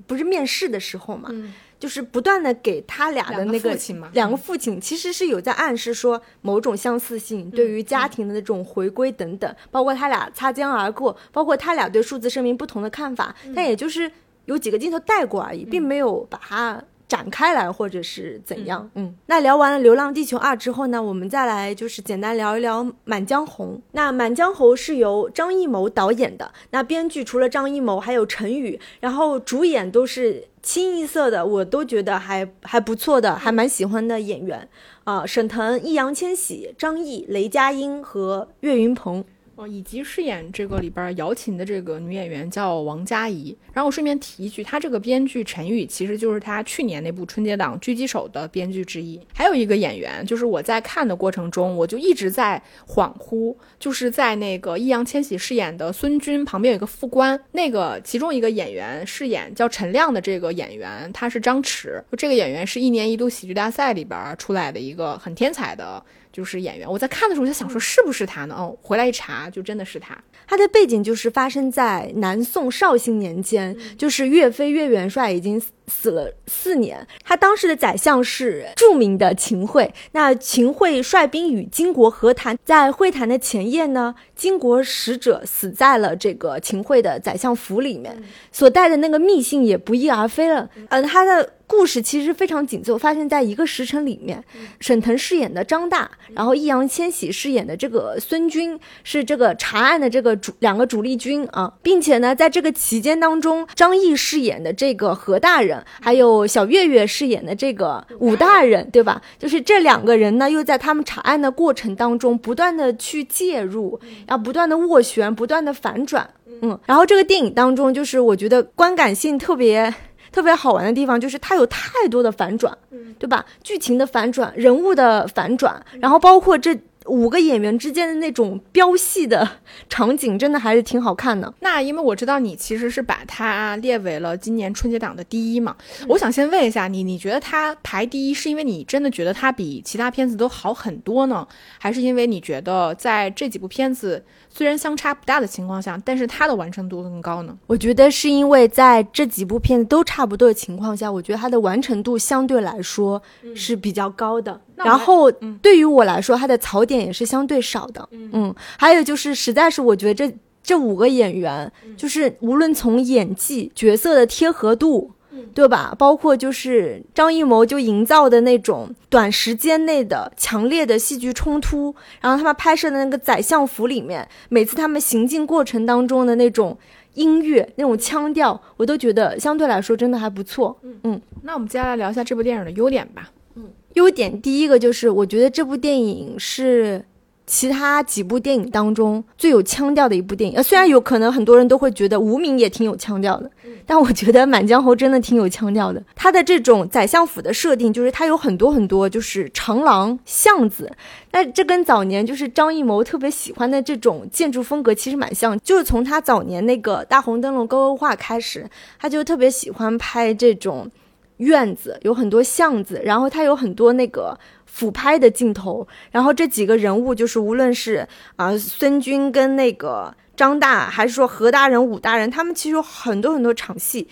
不是面试的时候嘛，就是不断的给他俩的那个父亲嘛，两个父亲其实是有在暗示说某种相似性，对于家庭的那种回归等等。包括他俩擦肩而过，包括他俩对数字生命不同的看法，但也就是有几个镜头带过而已，并没有把它。展开来，或者是怎样？嗯，那聊完了《流浪地球二》之后呢，我们再来就是简单聊一聊《满江红》。那《满江红》是由张艺谋导演的，那编剧除了张艺谋，还有陈宇，然后主演都是清一色的，我都觉得还还不错的，还蛮喜欢的演员啊，沈腾、易烊千玺、张译、雷佳音和岳云鹏。哦，以及饰演这个里边瑶琴的这个女演员叫王佳怡。然后我顺便提一句，她这个编剧陈宇其实就是她去年那部春节档《狙击手》的编剧之一。还有一个演员，就是我在看的过程中，我就一直在恍惚，就是在那个易烊千玺饰演的孙军旁边有一个副官，那个其中一个演员饰演叫陈亮的这个演员，他是张弛。这个演员是一年一度喜剧大赛里边出来的一个很天才的。就是演员，我在看的时候就想说是不是他呢？哦，回来一查，就真的是他。他的背景就是发生在南宋绍兴年间，就是岳飞岳元帅已经死了四年，他当时的宰相是著名的秦桧。那秦桧率兵与金国和谈，在会谈的前夜呢，金国使者死在了这个秦桧的宰相府里面，所带的那个密信也不翼而飞了。嗯，他的。故事其实非常紧凑，发现在一个时辰里面。沈腾饰演的张大，然后易烊千玺饰演的这个孙军是这个查案的这个主两个主力军啊，并且呢，在这个期间当中，张译饰演的这个何大人，还有小岳岳饰演的这个武大人，对吧？就是这两个人呢，又在他们查案的过程当中不断的去介入，然后不断的斡旋，不断的反转，嗯，然后这个电影当中，就是我觉得观感性特别。特别好玩的地方就是它有太多的反转，对吧？剧情的反转，人物的反转，然后包括这。五个演员之间的那种飙戏的场景，真的还是挺好看的。那因为我知道你其实是把它列为了今年春节档的第一嘛，我想先问一下你，你觉得它排第一是因为你真的觉得它比其他片子都好很多呢，还是因为你觉得在这几部片子虽然相差不大的情况下，但是它的完成度更高呢？我觉得是因为在这几部片子都差不多的情况下，我觉得它的完成度相对来说是比较高的。然后对于我来说，它的槽点也是相对少的。嗯，还有就是，实在是我觉得这这五个演员，就是无论从演技、角色的贴合度，对吧？包括就是张艺谋就营造的那种短时间内的强烈的戏剧冲突，然后他们拍摄的那个宰相府里面，每次他们行进过程当中的那种音乐、那种腔调，我都觉得相对来说真的还不错。嗯，那我们接下来聊一下这部电影的优点吧。嗯优点第一个就是，我觉得这部电影是其他几部电影当中最有腔调的一部电影。呃，虽然有可能很多人都会觉得《无名》也挺有腔调的，但我觉得《满江红》真的挺有腔调的。它的这种宰相府的设定，就是它有很多很多就是长廊巷子，那这跟早年就是张艺谋特别喜欢的这种建筑风格其实蛮像。就是从他早年那个《大红灯笼高高挂》开始，他就特别喜欢拍这种。院子有很多巷子，然后它有很多那个俯拍的镜头，然后这几个人物就是无论是啊孙军跟那个张大，还是说何大人、武大人，他们其实有很多很多场戏，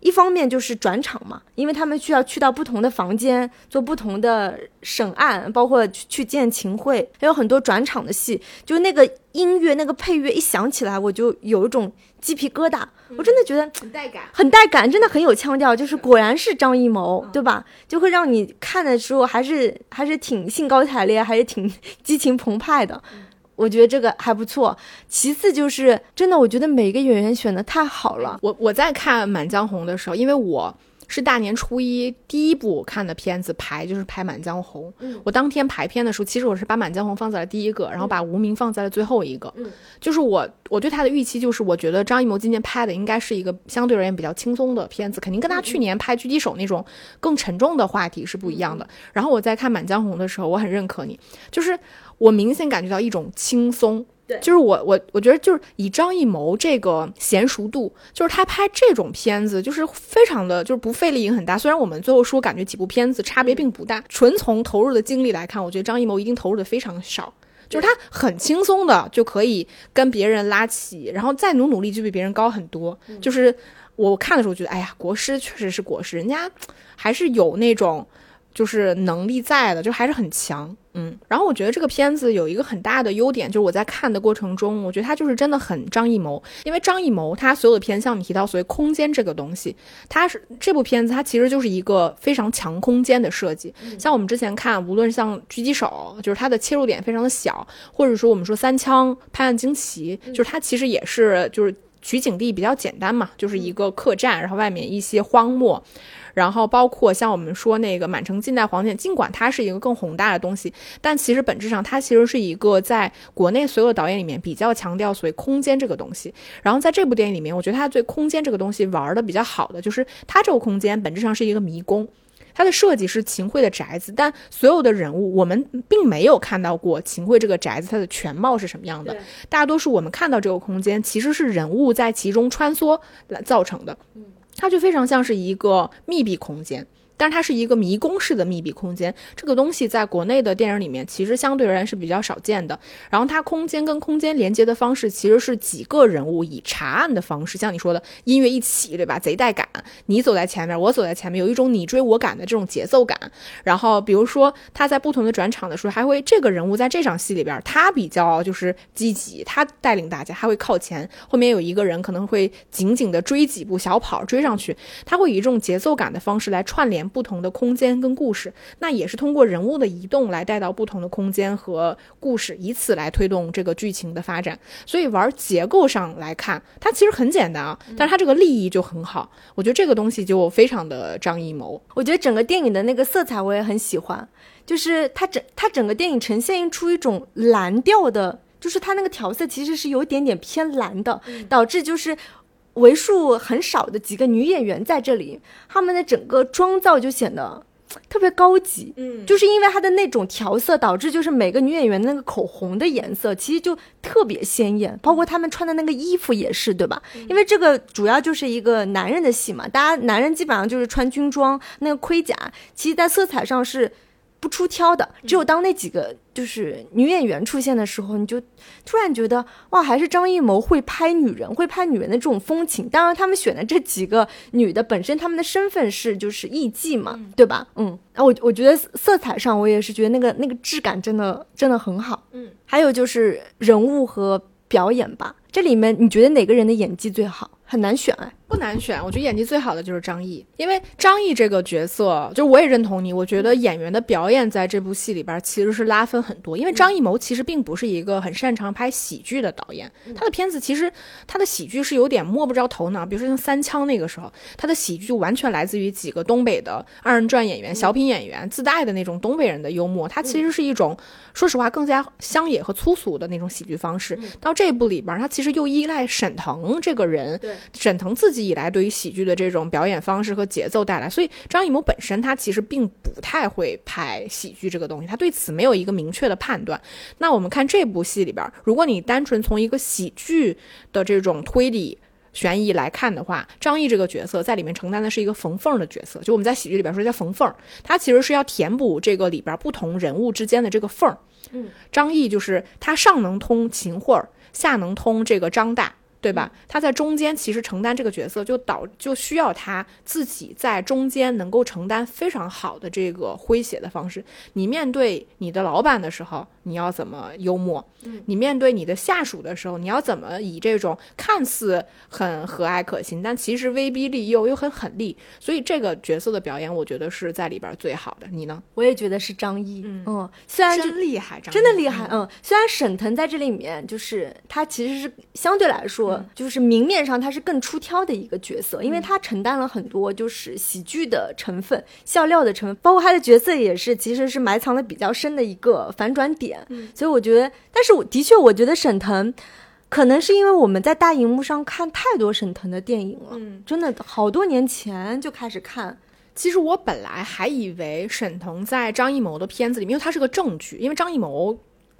一方面就是转场嘛，因为他们需要去到不同的房间做不同的审案，包括去去见秦桧，还有很多转场的戏。就那个音乐、那个配乐一响起来，我就有一种鸡皮疙瘩。我真的觉得很带感，很带感，真的很有腔调。就是果然是张艺谋，对吧？就会让你看的时候还是还是挺兴高采烈，还是挺激情澎湃的。我觉得这个还不错。其次就是真的，我觉得每个演员选的太好了。我我在看《满江红》的时候，因为我是大年初一第一部看的片子排就是排《满江红》。嗯，我当天排片的时候，其实我是把《满江红》放在了第一个，然后把《无名》放在了最后一个。嗯，就是我我对他的预期就是，我觉得张艺谋今年拍的应该是一个相对而言比较轻松的片子，肯定跟他去年拍《狙击手》那种更沉重的话题是不一样的。然后我在看《满江红》的时候，我很认可你，就是我明显感觉到一种轻松。对就是我我我觉得就是以张艺谋这个娴熟度，就是他拍这种片子就是非常的就是不费力很大。虽然我们最后说感觉几部片子差别并不大，纯从投入的精力来看，我觉得张艺谋一定投入的非常少。就是他很轻松的就可以跟别人拉起，然后再努努力就比别人高很多。就是我看的时候觉得，哎呀，国师确实是国师，人家还是有那种就是能力在的，就还是很强。嗯，然后我觉得这个片子有一个很大的优点，就是我在看的过程中，我觉得它就是真的很张艺谋，因为张艺谋他所有的片，像你提到所谓空间这个东西，它是这部片子它其实就是一个非常强空间的设计。像我们之前看，无论像狙击手，就是它的切入点非常的小，或者说我们说三枪拍案惊奇，就是它其实也是就是取景地比较简单嘛，就是一个客栈，然后外面一些荒漠。然后包括像我们说那个满城尽带黄金，尽管它是一个更宏大的东西，但其实本质上它其实是一个在国内所有导演里面比较强调所谓空间这个东西。然后在这部电影里面，我觉得它对空间这个东西玩的比较好的，就是它这个空间本质上是一个迷宫。它的设计是秦桧的宅子，但所有的人物我们并没有看到过秦桧这个宅子它的全貌是什么样的。大多数我们看到这个空间，其实是人物在其中穿梭来造成的。它就非常像是一个密闭空间，但是它是一个迷宫式的密闭空间。这个东西在国内的电影里面其实相对而言是比较少见的。然后它空间跟空间连接的方式其实是几个人物以查案的方式，像你说的音乐一起，对吧？贼带感，你走在前面，我走在前面，有一种你追我赶的这种节奏感。然后比如说他在不同的转场的时候，还会这个人物在这场戏里边，他比较就是积极，他带领大家，他会靠前，后面有一个人可能会紧紧的追几步，小跑追上去，他会以这种节奏感的方式来串联不同的空间跟故事。那也是通过人物的移动来带到不同的空间和故事，以此来推动这个剧情的发展。所以玩结构上来看，它其实很简单啊，但是它这个立意就很好。我觉得这个东西就非常的张艺谋。我觉得整个电影的那个色彩我也很喜欢，就是它整它整个电影呈现出一种蓝调的，就是它那个调色其实是有一点点偏蓝的，导致就是为数很少的几个女演员在这里，她们的整个妆造就显得。特别高级，嗯就是因为它的那种调色，导致就是每个女演员的那个口红的颜色其实就特别鲜艳，包括她们穿的那个衣服也是，对吧？因为这个主要就是一个男人的戏嘛，大家男人基本上就是穿军装，那个盔甲，其实在色彩上是不出挑的，只有当那几个就是女演员出现的时候，你就突然觉得哇，还是张艺谋会拍女人，会拍女人的这种风情。当然，他们选的这几个女的本身，她们的身份是就是艺妓嘛，对吧？嗯，啊，我我觉得色彩上，我也是觉得那个那个质感真的真的很好。嗯，还有就是人物和表演吧，这里面你觉得哪个人的演技最好？很难选哎。不难选，我觉得演技最好的就是张译，因为张译这个角色，就是我也认同你，我觉得演员的表演在这部戏里边其实是拉分很多，因为张艺谋其实并不是一个很擅长拍喜剧的导演，他的片子其实他的喜剧是有点摸不着头脑，比如说像《三枪》那个时候，他的喜剧就完全来自于几个东北的二人转演员、小品演员自带的那种东北人的幽默，它其实是一种说实话更加乡野和粗俗的那种喜剧方式。到这部里边，他其实又依赖沈腾这个人，对沈腾自己以来对于喜剧的这种表演方式和节奏带来，所以张艺谋本身他其实并不太会拍喜剧这个东西，他对此没有一个明确的判断。那我们看这部戏里边，如果你单纯从一个喜剧的这种推理。悬疑来看的话，张译这个角色在里面承担的是一个缝缝的角色，就我们在喜剧里边说叫缝缝，他其实是要填补这个里边不同人物之间的这个缝儿。嗯，张译就是他上能通秦桧儿，下能通这个张大。对吧？他在中间其实承担这个角色，就导就需要他自己在中间能够承担非常好的这个诙谐的方式。你面对你的老板的时候，你要怎么幽默？你面对你的下属的时候，你要怎么以这种看似很和蔼可亲，但其实威逼利诱又很狠厉？所以这个角色的表演，我觉得是在里边最好的。你呢？我也觉得是张译，嗯，虽然真厉害，张真的厉害，嗯，虽然沈腾在这里面就是他其实是相对来说，就是明面上他是更出挑的一个角色，因为他承担了很多就是喜剧的成分、笑料的成分，包括他的角色也是其实是埋藏的比较深的一个反转点，所以我觉得，但是我的确我觉得沈腾。可能是因为我们在大荧幕上看太多沈腾的电影了，嗯真的好多年前就开始看，其实我本来还以为沈腾在张艺谋的片子里面，因为他是个正剧，因为张艺谋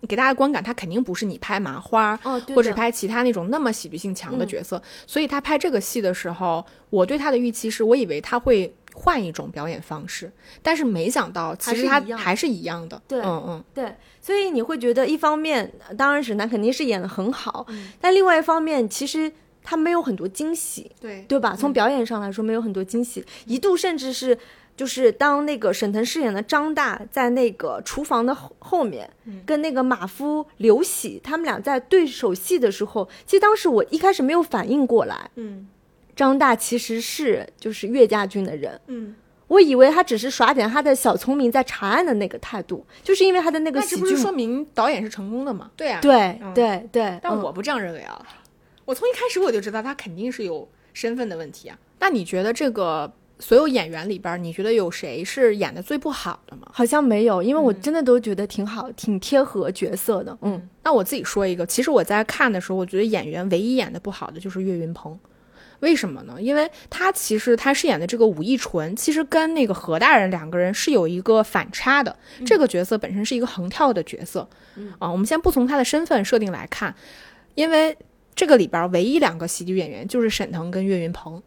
给大家观感，他肯定不是你拍麻花，哦，或者拍其他那种那么喜剧性强的角色，所以他拍这个戏的时候，我对他的预期是我以为他会换一种表演方式，但是没想到其实他还是一样的。对嗯嗯，对，所以你会觉得，一方面，呃当然沈腾肯定是演的很好，但另外一方面，其实他没有很多惊喜，对对吧？从表演上来说，没有很多惊喜，一度甚至是。就是当那个沈腾饰演的张大在那个厨房的后后面，跟那个马夫刘喜他们俩在对手戏的时候，其实当时我一开始没有反应过来，嗯。张大其实是就是岳家军的人，嗯，我以为他只是耍点他的小聪明，在查案的那个态度，就是因为他的那个喜剧那这不是说明导演是成功的吗？对啊，对嗯。对对，嗯但我不这样认为啊，我从一开始我就知道他肯定是有身份的问题啊。那你觉得这个所有演员里边，你觉得有谁是演的最不好的吗？好像没有，因为我嗯真的都觉得挺好，挺贴合角色的。嗯，那我自己说一个，其实我在看的时候，我觉得演员唯一演的不好的就是岳云鹏。为什么呢？因为他其实他饰演的这个武艺纯，其实跟那个何大人两个人是有一个反差的。这个角色本身是一个横跳的角色，啊，我们先不从他的身份设定来看，因为这个里边唯一两个喜剧演员就是沈腾跟岳云鹏，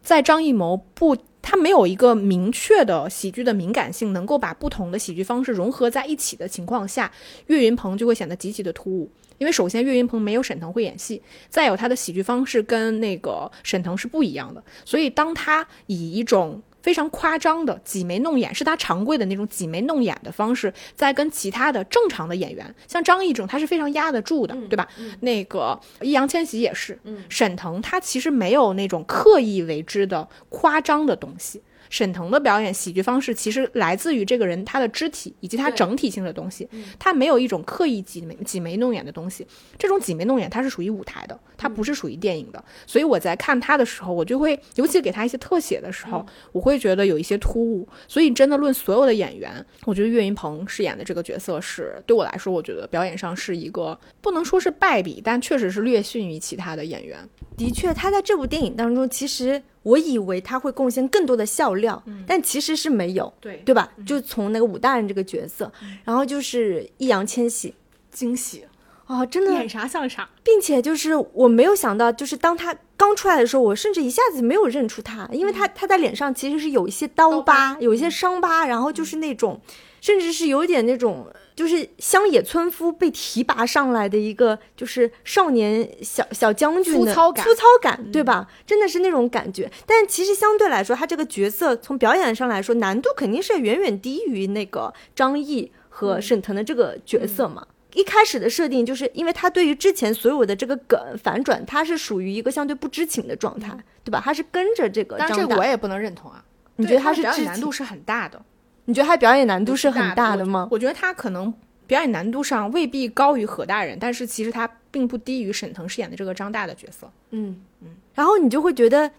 在张艺谋不。他没有一个明确的喜剧的敏感性，能够把不同的喜剧方式融合在一起的情况下，岳云鹏就会显得极其的突兀。因为首先岳云鹏没有沈腾会演戏，再有他的喜剧方式跟那个沈腾是不一样的，所以当他以一种非常夸张的挤眉弄眼，是他常规的那种挤眉弄眼的方式，在跟其他的正常的演员，像张译这种他是非常压得住的，对吧？那个易烊千玺也是，沈腾他其实没有那种刻意为之的夸张的东西。沈腾的表演喜剧方式其实来自于这个人他的肢体以及他整体性的东西，他没有一种刻意挤眉挤眉弄眼的东西。这种挤眉弄眼它是属于舞台的，它不是属于电影的。所以我在看他的时候，我就会，尤其给他一些特写的时候，我会觉得有一些突兀。所以真的论所有的演员，我觉得岳云鹏饰演的这个角色是对我来说，我觉得表演上是一个不能说是败笔，但确实是略逊于其他的演员。的确，他在这部电影当中，其实我以为他会贡献更多的笑料，但其实是没有，对。对吧？就从那个武大人这个角色，然后就是易烊千玺，惊喜，哦，真的。演啥像啥。并且就是我没有想到，就是当他刚出来的时候，我甚至一下子没有认出他，因为他他在脸上其实是有一些刀疤有一些伤疤，然后就是那种，甚至是有点那种，就是乡野村夫被提拔上来的一个，就是少年小小将军的粗糙感粗糙感，对吧？真的是那种感觉。但其实相对来说，他这个角色从表演上来说，难度肯定是远远低于那个张译和沈腾的这个角色嘛。一开始的设定就是因为他对于之前所有的这个梗反转，他是属于一个相对不知情的状态，对吧？他是跟着这个但张大，是这个我也不能认同啊。你觉得他是知情演难度是很大的？你觉得他表演难度是很大大的吗？我觉得他可能表演难度上未必高于何大人，但是其实他并不低于沈腾饰演的这个张大的角色。嗯嗯，然后你就会觉得，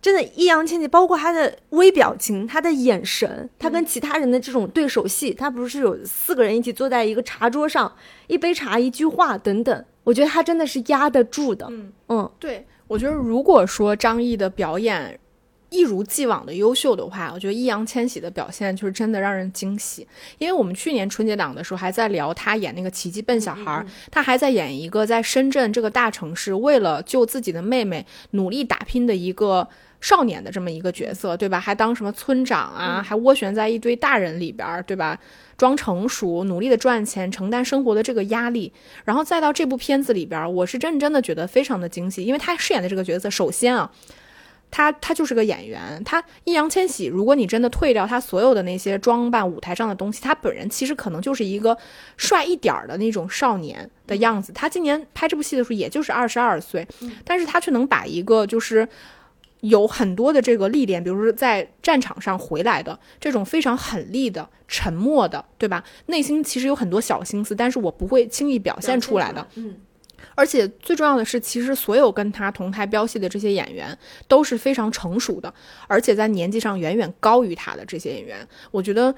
真的易烊千玺，包括他的微表情、他的眼神，他跟其他人的这种对手戏，他不是有四个人一起坐在一个茶桌上，一杯茶、一句话等等，我觉得他真的是压得住的。嗯嗯对，我觉得如果说张译的表演一如既往的优秀的话，我觉得易烊千玺的表现就是真的让人惊喜。因为我们去年春节档的时候还在聊他演那个《奇迹笨小孩》，他还在演一个在深圳这个大城市为了救自己的妹妹努力打拼的一个少年的这么一个角色，对吧？还当什么村长啊，还涡旋在一堆大人里边，对吧？装成熟，努力的赚钱，承担生活的这个压力，然后再到这部片子里边，我是认真的觉得非常的惊喜，因为他饰演的这个角色，首先啊。他他就是个演员，他易烊千玺。如果你真的退掉他所有的那些装扮、舞台上的东西，他本人其实可能就是一个帅一点儿的那种少年的样子。他今年拍这部戏的时候，也就是二十二岁，但是他却能把一个就是有很多的这个历练，比如说在战场上回来的这种非常狠厉的、沉默的，对吧？内心其实有很多小心思，但是我不会轻易表现出来的。嗯。而且最重要的是，其实所有跟他同台飙戏的这些演员都是非常成熟的，而且在年纪上远远高于他的这些演员，我觉得。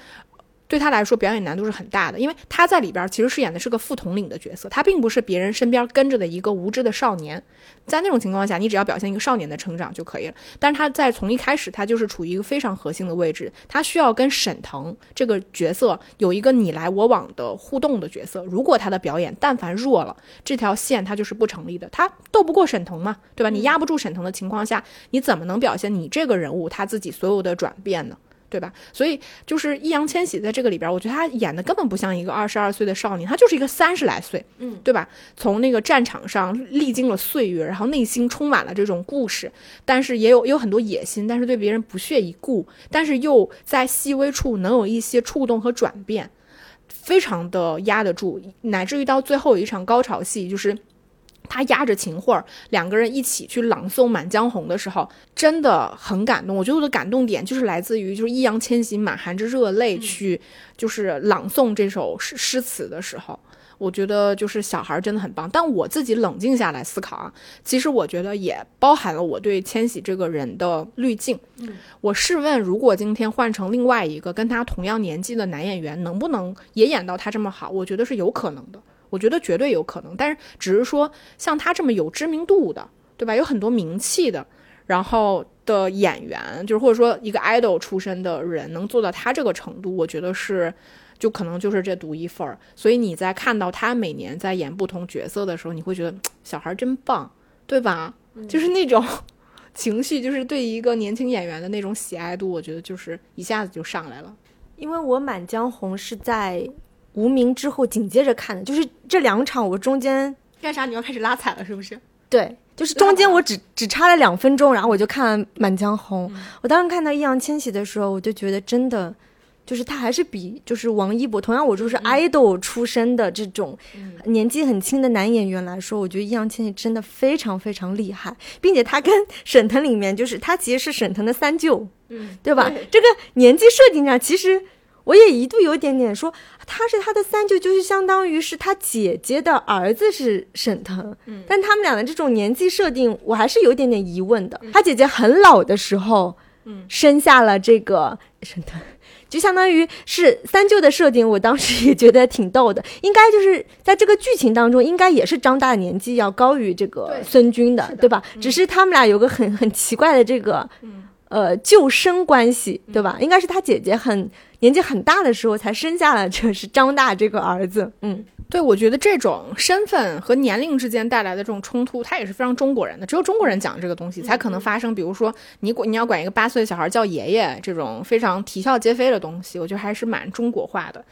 对他来说，表演难度是很大的，因为他在里边其实饰演的是个副统领的角色，他并不是别人身边跟着的一个无知的少年。在那种情况下，你只要表现一个少年的成长就可以了。但是他在从一开始，他就是处于一个非常核心的位置，他需要跟沈腾这个角色有一个你来我往的互动的角色。如果他的表演但凡弱了，这条线他就是不成立的。他斗不过沈腾嘛，对吧？你压不住沈腾的情况下，你怎么能表现你这个人物他自己所有的转变呢？对吧？所以就是易烊千玺在这个里边，我觉得他演的根本不像一个二十二岁的少年，他就是一个三十来岁，嗯，对吧？从那个战场上历经了岁月，然后内心充满了这种故事，但是也有也有很多野心，但是对别人不屑一顾，但是又在细微处能有一些触动和转变，非常的压得住，乃至于到最后一场高潮戏，就是。他压着秦桧，两个人一起去朗诵《满江红》的时候，真的很感动。我觉得我的感动点就是来自于，就是易烊千玺满含着热泪去，就是朗诵这首诗诗词的时候，我觉得就是小孩真的很棒。但我自己冷静下来思考啊，其实我觉得也包含了我对千玺这个人的滤镜。嗯，我试问，如果今天换成另外一个跟他同样年纪的男演员，能不能也演到他这么好？我觉得是有可能的。我觉得绝对有可能，但是只是说像他这么有知名度的，对吧？有很多名气的，然后的演员，就是或者说一个 idol 出身的人，能做到他这个程度，我觉得是，就可能就是这独一份儿。所以你在看到他每年在演不同角色的时候，你会觉得小孩真棒，对吧？就是那种 情绪，就是对一个年轻演员的那种喜爱度，我觉得就是一下子就上来了。因为我《满江红》是在。无名之后紧接着看的，就是这两场，我中间干啥？你要开始拉踩了是不是？对，就是中间我只只差了两分钟，然后我就看《满江红》。我当时看到易烊千玺的时候，我就觉得真的，就是他还是比就是王一博，同样我就是 idol 出身的这种年纪很轻的男演员来说，我觉得易烊千玺真的非常非常厉害，并且他跟沈腾里面就是他其实是沈腾的三舅，嗯，对吧？这个年纪设定上其实。我也一度有点点说他是他的三舅，就是相当于是他姐姐的儿子是沈腾，嗯，但他们俩的这种年纪设定，我还是有点点疑问的。他姐姐很老的时候，嗯，生下了这个沈腾，就相当于是三舅的设定。我当时也觉得挺逗的，应该就是在这个剧情当中，应该也是张大年纪要高于这个孙军的，对吧？只是他们俩有个很很奇怪的这个，呃，救生关系，对吧？应该是他姐姐很。年纪很大的时候才生下了这是张大这个儿子，嗯，对，我觉得这种身份和年龄之间带来的这种冲突，它也是非常中国人的，只有中国人讲这个东西才可能发生。比如说你管你要管一个八岁的小孩叫爷爷，这种非常啼笑皆非的东西，我觉得还是蛮中国化的。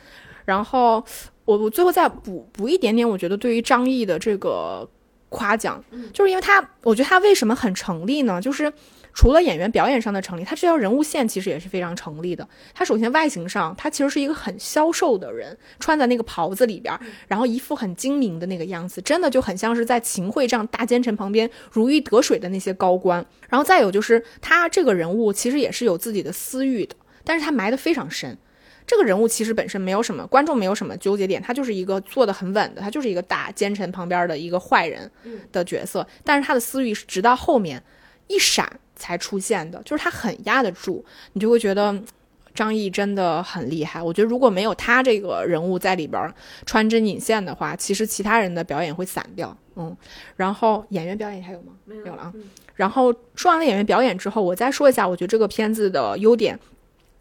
然后我我最后再补补一点点，我觉得对于张译的这个夸奖，就是因为他，我觉得他为什么很成立呢？就是。除了演员表演上的成立，他这条人物线其实也是非常成立的。他首先外形上，他其实是一个很消瘦的人，穿在那个袍子里边，然后一副很精明的那个样子，真的就很像是在秦桧这样大奸臣旁边如鱼得水的那些高官。然后再有就是他这个人物其实也是有自己的私欲的，但是他埋得非常深。这个人物其实本身没有什么观众没有什么纠结点，他就是一个做的很稳的，他就是一个大奸臣旁边的一个坏人的角色。但是他的私欲是直到后面一闪。才出现的，就是他很压得住，你就会觉得张译真的很厉害。我觉得如果没有他这个人物在里边穿针引线的话，其实其他人的表演会散掉。嗯，然后演员表演还有吗？没有了啊。然后说完了演员表演之后，我再说一下，我觉得这个片子的优点。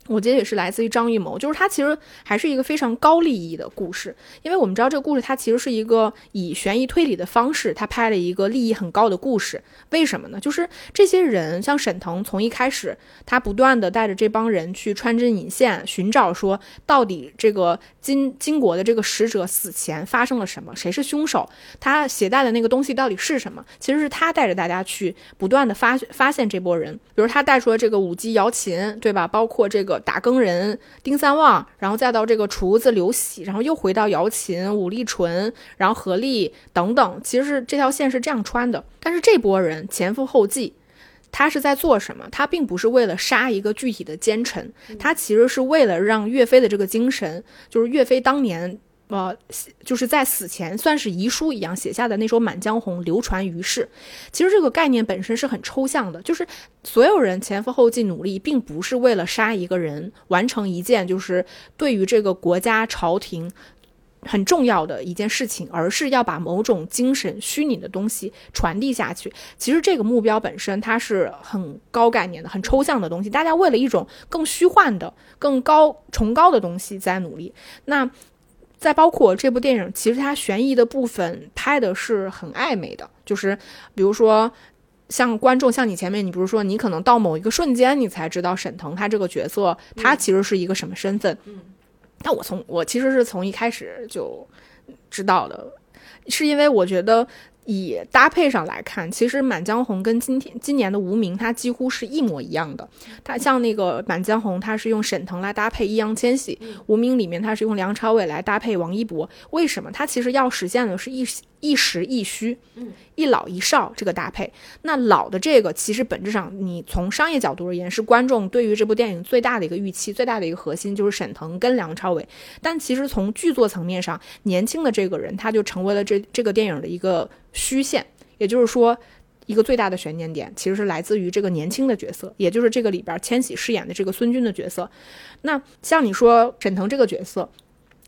我觉得也是来自于张艺谋，就是他其实还是一个非常高利益的故事，因为我们知道这个故事它其实是一个以悬疑推理的方式，他拍了一个利益很高的故事。为什么呢？就是这些人像沈腾，从一开始他不断的带着这帮人去穿针引线，寻找说到底这个金金国的这个使者死前发生了什么，谁是凶手，他携带的那个东西到底是什么？其实是他带着大家去不断的发发现这波人，比如他带出了这个舞姬姚琴，对吧？包括这个。打更人丁三旺，然后再到这个厨子刘喜，然后又回到姚琴、武立纯，然后何丽等等，其实是这条线是这样穿的。但是这波人前赴后继，他是在做什么？他并不是为了杀一个具体的奸臣，他其实是为了让岳飞的这个精神，就是岳飞当年。呃，就是在死前算是遗书一样写下的那首《满江红》流传于世。其实这个概念本身是很抽象的，就是所有人前赴后继努力，并不是为了杀一个人，完成一件就是对于这个国家朝廷很重要的一件事情，而是要把某种精神、虚拟的东西传递下去。其实这个目标本身它是很高概念的、很抽象的东西，大家为了一种更虚幻的、更高崇高的东西在努力。那。再包括这部电影，其实它悬疑的部分拍的是很暧昧的，就是比如说，像观众像你前面，你比如说你可能到某一个瞬间，你才知道沈腾他这个角色他其实是一个什么身份。嗯，但我从我其实是从一开始就知道的，是因为我觉得。以搭配上来看，其实《满江红》跟今天今年的《无名》它几乎是一模一样的。它像那个《满江红》，它是用沈腾来搭配易烊千玺；《无名》里面它是用梁朝伟来搭配王一博。为什么？它其实要实现的是一一实一虚，一老一少这个搭配。那老的这个，其实本质上你从商业角度而言，是观众对于这部电影最大的一个预期，最大的一个核心就是沈腾跟梁朝伟。但其实从剧作层面上，年轻的这个人他就成为了这这个电影的一个。虚线，也就是说，一个最大的悬念点其实是来自于这个年轻的角色，也就是这个里边千玺饰演的这个孙军的角色。那像你说沈腾这个角色，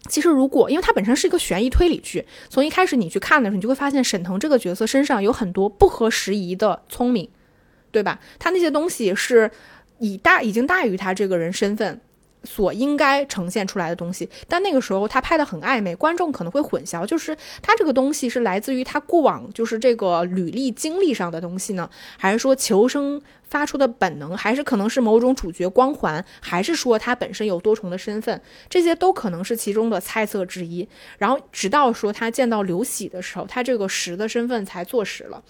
其实如果因为它本身是一个悬疑推理剧，从一开始你去看的时候，你就会发现沈腾这个角色身上有很多不合时宜的聪明，对吧？他那些东西是以大已经大于他这个人身份。所应该呈现出来的东西，但那个时候他拍的很暧昧，观众可能会混淆，就是他这个东西是来自于他过往就是这个履历经历上的东西呢，还是说求生发出的本能，还是可能是某种主角光环，还是说他本身有多重的身份，这些都可能是其中的猜测之一。然后直到说他见到刘喜的时候，他这个实的身份才坐实了。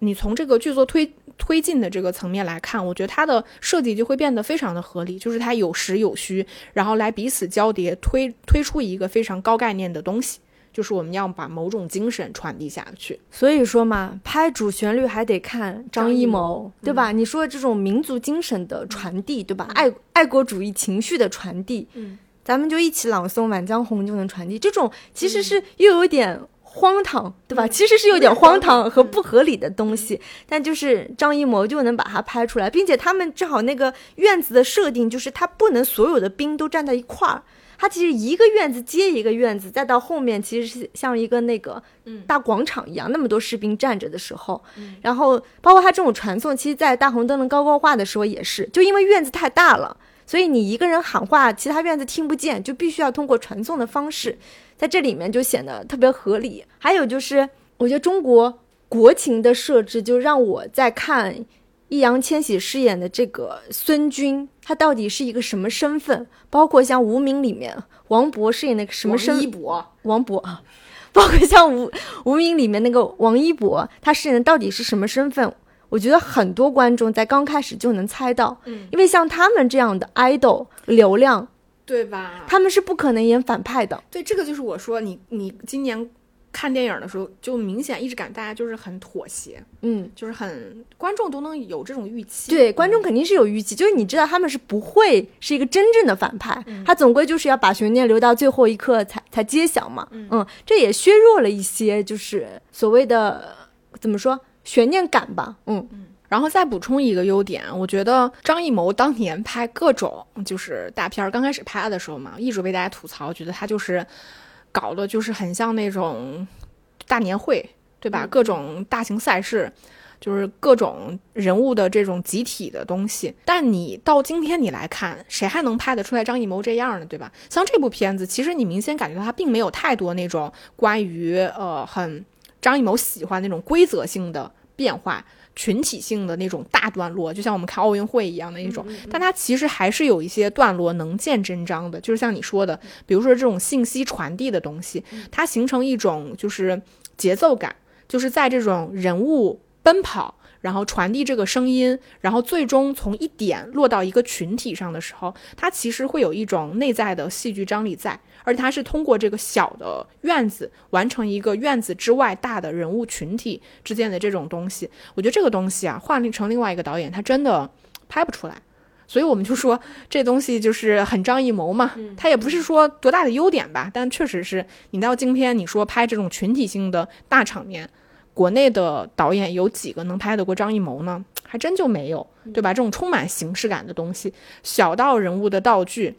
你从这个剧作推。推进的这个层面来看，我觉得它的设计就会变得非常的合理，就是它有实有虚，然后来彼此交叠，推推出一个非常高概念的东西，就是我们要把某种精神传递下去。所以说嘛，拍主旋律还得看张艺谋，对吧？你说这种民族精神的传递，对吧？爱爱国主义情绪的传递，嗯，咱们就一起朗诵《满江红》就能传递。这种其实是又有点。荒唐，对吧？其实是有点荒唐和不合理的东西，但就是张艺谋就能把它拍出来，并且他们正好那个院子的设定就是他不能所有的兵都站在一块儿，他其实一个院子接一个院子，再到后面其实是像一个那个大广场一样，那么多士兵站着的时候，然后包括他这种传送，其实，在大红灯笼高高挂的时候也是，就因为院子太大了，所以你一个人喊话，其他院子听不见，就必须要通过传送的方式。在这里面就显得特别合理。还有就是，我觉得中国国情的设置，就让我在看易烊千玺饰演的这个孙军，他到底是一个什么身份？包括像《无名》里面王勃饰演那个什么身？王一博。王勃啊，包括像《无无名》里面那个王一博，他饰演的到底是什么身份？我觉得很多观众在刚开始就能猜到，嗯，因为像他们这样的 idol 流量。对吧？他们是不可能演反派的。对，这个就是我说你，你今年看电影的时候，就明显一直感大家就是很妥协，嗯，就是很观众都能有这种预期。对，观众肯定是有预期，就是你知道他们是不会是一个真正的反派，他总归就是要把悬念留到最后一刻才才揭晓嘛。嗯，这也削弱了一些就是所谓的怎么说悬念感吧。嗯嗯。然后再补充一个优点，我觉得张艺谋当年拍各种就是大片儿，刚开始拍的时候嘛，一直被大家吐槽，觉得他就是搞的就是很像那种大年会，对吧？各种大型赛事。就是各种人物的这种集体的东西。但你到今天你来看，谁还能拍得出来张艺谋这样呢？对吧？像这部片子，其实你明显感觉到他并没有太多那种关于呃很张艺谋喜欢那种规则性的变化。群体性的那种大段落，就像我们看奥运会一样的那种，但它其实还是有一些段落能见真章的，就是像你说的，比如说这种信息传递的东西，它形成一种就是节奏感，就是在这种人物奔跑。然后传递这个声音，然后最终从一点落到一个群体上的时候，它其实会有一种内在的戏剧张力在，而它是通过这个小的院子完成一个院子之外大的人物群体之间的这种东西。我觉得这个东西啊，换成另外一个导演，他真的拍不出来。所以我们就说这东西就是很张艺谋嘛，他也不是说多大的优点吧，但确实是你到今天你说拍这种群体性的大场面。国内的导演有几个能拍得过张艺谋呢？还真就没有，对吧？这种充满形式感的东西，小到人物的道具、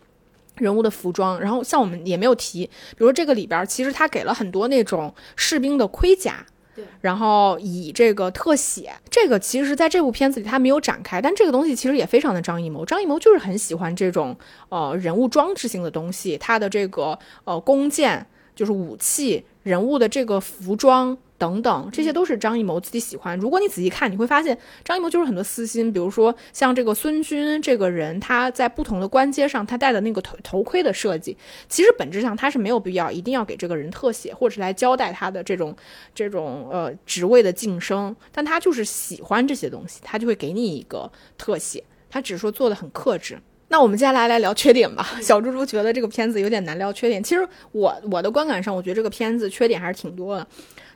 人物的服装，然后像我们也没有提，比如这个里边其实他给了很多那种士兵的盔甲，对，然后以这个特写，这个其实在这部片子里他没有展开，但这个东西其实也非常的张艺谋。张艺谋就是很喜欢这种呃人物装置性的东西，他的这个呃弓箭就是武器，人物的这个服装。等等，这些都是张艺谋自己喜欢。如果你仔细看，你会发现张艺谋就是很多私心。比如说像这个孙军这个人，他在不同的关节上他戴的那个头头盔的设计，其实本质上他是没有必要一定要给这个人特写，或者是来交代他的这种这种呃职位的晋升。但他就是喜欢这些东西，他就会给你一个特写。他只是说做的很克制。那我们接下来来聊缺点吧。小猪猪觉得这个片子有点难聊缺点。其实我我的观感上，我觉得这个片子缺点还是挺多的。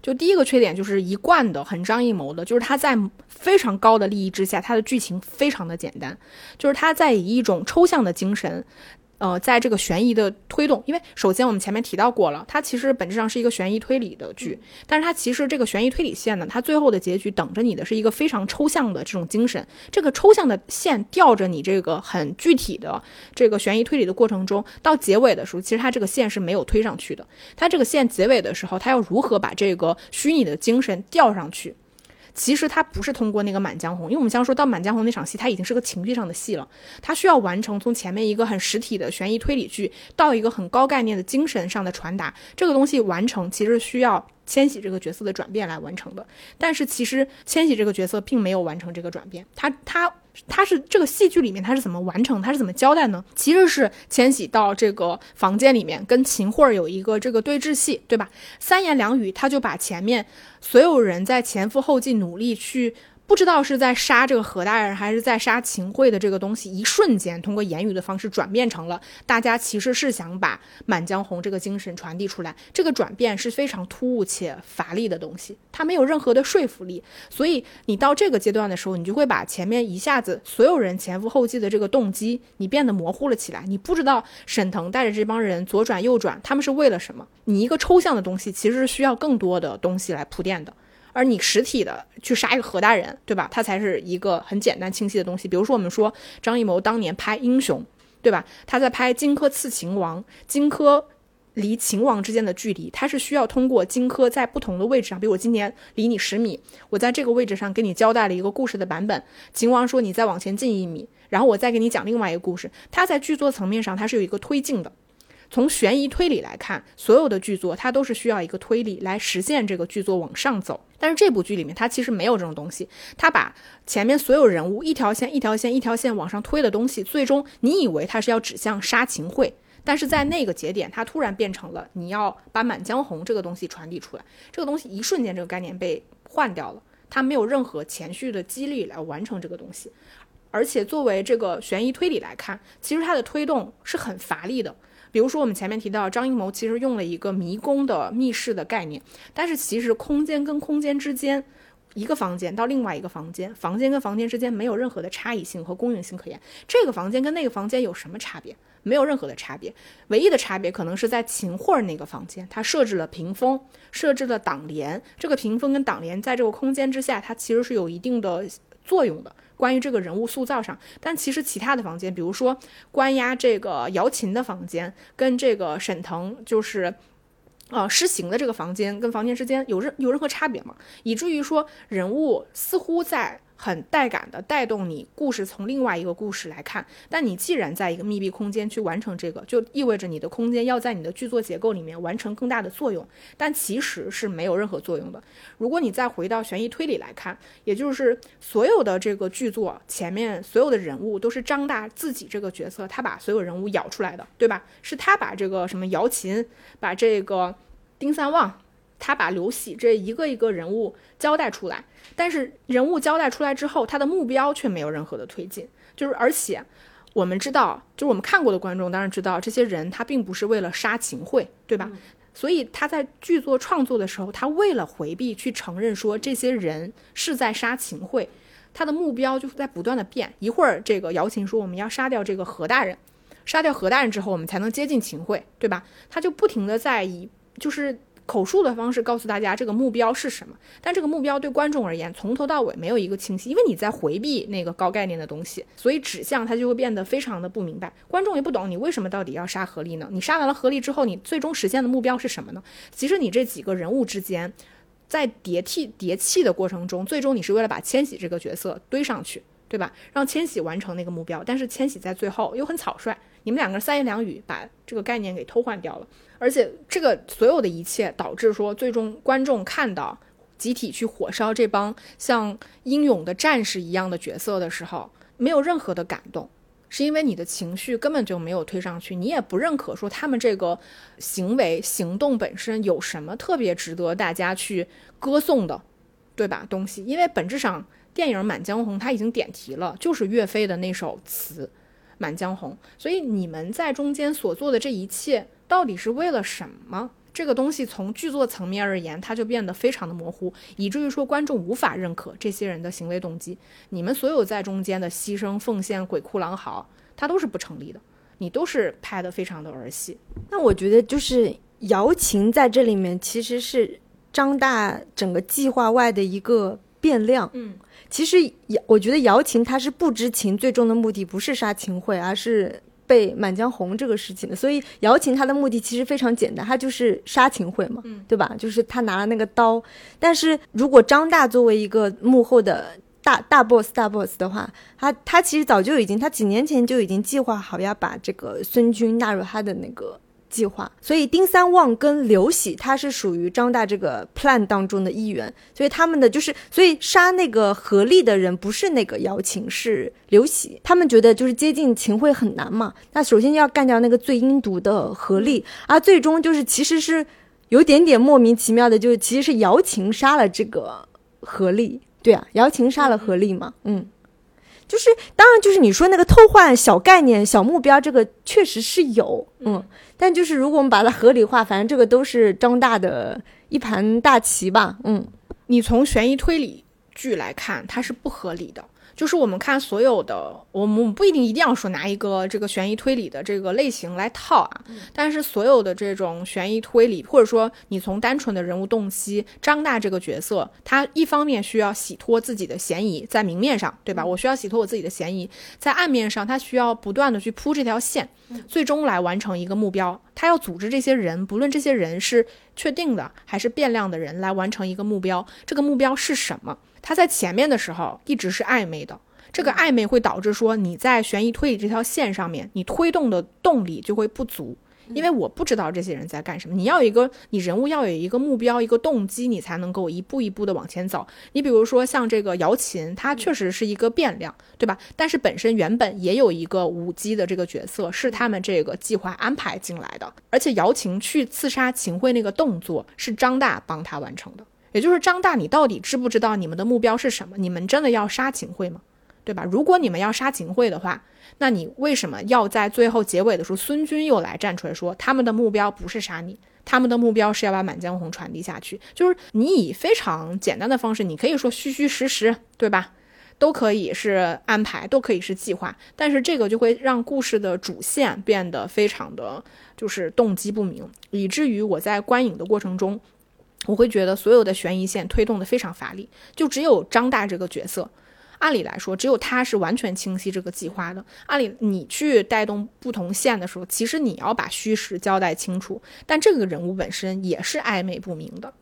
就第一个缺点就是一贯的很张艺谋的，就是他在非常高的利益之下，他的剧情非常的简单，就是他在以一种抽象的精神。呃，在这个悬疑的推动，因为首先我们前面提到过了，它其实本质上是一个悬疑推理的剧，但是它其实这个悬疑推理线呢，它最后的结局等着你的是一个非常抽象的这种精神，这个抽象的线吊着你这个很具体的这个悬疑推理的过程中，到结尾的时候，其实它这个线是没有推上去的，它这个线结尾的时候，它要如何把这个虚拟的精神吊上去？其实他不是通过那个《满江红》，因为我们刚说到《满江红》那场戏，它已经是个情绪上的戏了。他需要完成从前面一个很实体的悬疑推理剧，到一个很高概念的精神上的传达，这个东西完成其实需要。千玺这个角色的转变来完成的，但是其实千玺这个角色并没有完成这个转变，他他他是这个戏剧里面他是怎么完成，他是怎么交代呢？其实是千玺到这个房间里面跟秦桧有一个这个对峙戏，对吧？三言两语他就把前面所有人在前赴后继努力去。不知道是在杀这个何大人，还是在杀秦桧的这个东西，一瞬间通过言语的方式转变成了大家其实是想把《满江红》这个精神传递出来。这个转变是非常突兀且乏力的东西，它没有任何的说服力。所以你到这个阶段的时候，你就会把前面一下子所有人前赴后继的这个动机，你变得模糊了起来。你不知道沈腾带着这帮人左转右转，他们是为了什么？你一个抽象的东西，其实是需要更多的东西来铺垫的。而你实体的去杀一个何大人，对吧？它才是一个很简单清晰的东西。比如说，我们说张艺谋当年拍《英雄》，对吧？他在拍荆轲刺秦王，荆轲离秦王之间的距离，他是需要通过荆轲在不同的位置上，比如我今年离你十米，我在这个位置上给你交代了一个故事的版本。秦王说你再往前进一米，然后我再给你讲另外一个故事。他在剧作层面上，他是有一个推进的。从悬疑推理来看，所有的剧作它都是需要一个推理来实现这个剧作往上走。但是这部剧里面它其实没有这种东西，它把前面所有人物一条线一条线一条线往上推的东西，最终你以为它是要指向杀秦桧，但是在那个节点，它突然变成了你要把《满江红》这个东西传递出来。这个东西一瞬间这个概念被换掉了，它没有任何前续的激励来完成这个东西。而且作为这个悬疑推理来看，其实它的推动是很乏力的。比如说，我们前面提到张艺谋其实用了一个迷宫的密室的概念，但是其实空间跟空间之间，一个房间到另外一个房间，房间跟房间之间没有任何的差异性和公允性可言。这个房间跟那个房间有什么差别？没有任何的差别，唯一的差别可能是在秦桧那个房间，它设置了屏风，设置了挡帘。这个屏风跟挡帘在这个空间之下，它其实是有一定的作用的。关于这个人物塑造上，但其实其他的房间，比如说关押这个姚琴的房间，跟这个沈腾就是呃，施行的这个房间跟房间之间有任有任何差别吗？以至于说人物似乎在很带感的带动你故事从另外一个故事来看，但你既然在一个密闭空间去完成这个，就意味着你的空间要在你的剧作结构里面完成更大的作用，但其实是没有任何作用的。如果你再回到悬疑推理来看，也就是所有的这个剧作前面所有的人物都是张大自己这个角色，他把所有人物咬出来的，对吧？是他把这个什么姚琴，把这个。丁三旺，他把刘喜这一个一个人物交代出来，但是人物交代出来之后，他的目标却没有任何的推进。就是而且我们知道，就是我们看过的观众当然知道，这些人他并不是为了杀秦桧，对吧？所以他在剧作创作的时候，他为了回避去承认说这些人是在杀秦桧，他的目标就是在不断的变。一会儿这个姚琴说我们要杀掉这个何大人，杀掉何大人之后，我们才能接近秦桧，对吧？他就不停的在以。就是口述的方式告诉大家这个目标是什么，但这个目标对观众而言从头到尾没有一个清晰，因为你在回避那个高概念的东西，所以指向它就会变得非常的不明白，观众也不懂你为什么到底要杀何力呢？你杀完了何力之后，你最终实现的目标是什么呢？其实你这几个人物之间在叠替叠气的过程中，最终你是为了把千玺这个角色堆上去，对吧？让千玺完成那个目标，但是千玺在最后又很草率，你们两个人三言两语把这个概念给偷换掉了。而且这个所有的一切导致说，最终观众看到集体去火烧这帮像英勇的战士一样的角色的时候，没有任何的感动，是因为你的情绪根本就没有推上去，你也不认可说他们这个行为行动本身有什么特别值得大家去歌颂的，对吧？东西，因为本质上电影《满江红》它已经点题了，就是岳飞的那首词《满江红》，所以你们在中间所做的这一切。到底是为了什么？这个东西从剧作层面而言，它就变得非常的模糊，以至于说观众无法认可这些人的行为动机。你们所有在中间的牺牲、奉献、鬼哭狼嚎，它都是不成立的。你都是拍的非常的儿戏。那我觉得就是瑶琴在这里面其实是张大整个计划外的一个变量。嗯，其实姚，我觉得姚琴他是不知情，最终的目的不是杀秦桧，而是。被《满江红》这个事情的，所以姚琴她的目的其实非常简单，她就是杀秦桧嘛，对吧？就是她拿了那个刀。但是如果张大作为一个幕后的大大 boss 大 boss 的话，他他其实早就已经，他几年前就已经计划好要把这个孙军纳入他的那个。计划，所以丁三旺跟刘喜他是属于张大这个 plan 当中的一员，所以他们的就是，所以杀那个何力的人不是那个姚琴，是刘喜。他们觉得就是接近秦桧很难嘛，那首先要干掉那个最阴毒的何力，而最终就是其实是有点点莫名其妙的，就是其实是姚琴杀了这个何力，对啊，姚琴杀了何力嘛，嗯。就是，当然，就是你说那个偷换小概念、小目标，这个确实是有，嗯，但就是如果我们把它合理化，反正这个都是张大的一盘大棋吧，嗯，你从悬疑推理剧来看，它是不合理的。就是我们看所有的，我们不一定一定要说拿一个这个悬疑推理的这个类型来套啊，但是所有的这种悬疑推理，或者说你从单纯的人物洞悉，张大这个角色，他一方面需要洗脱自己的嫌疑，在明面上，对吧？我需要洗脱我自己的嫌疑，在暗面上，他需要不断的去铺这条线，最终来完成一个目标。他要组织这些人，不论这些人是确定的还是变量的人，来完成一个目标。这个目标是什么？他在前面的时候一直是暧昧的，这个暧昧会导致说你在悬疑推理这条线上面，你推动的动力就会不足，因为我不知道这些人在干什么。你要有一个，你人物要有一个目标、一个动机，你才能够一步一步的往前走。你比如说像这个姚琴，他确实是一个变量，对吧？但是本身原本也有一个舞姬的这个角色，是他们这个计划安排进来的，而且姚琴去刺杀秦桧那个动作是张大帮他完成的。也就是张大，你到底知不知道你们的目标是什么？你们真的要杀秦桧吗？对吧？如果你们要杀秦桧的话，那你为什么要在最后结尾的时候，孙军又来站出来说他们的目标不是杀你，他们的目标是要把《满江红》传递下去？就是你以非常简单的方式，你可以说虚虚实实，对吧？都可以是安排，都可以是计划，但是这个就会让故事的主线变得非常的就是动机不明，以至于我在观影的过程中。我会觉得所有的悬疑线推动的非常乏力，就只有张大这个角色，按理来说，只有他是完全清晰这个计划的。按理你去带动不同线的时候，其实你要把虚实交代清楚，但这个人物本身也是暧昧不明的。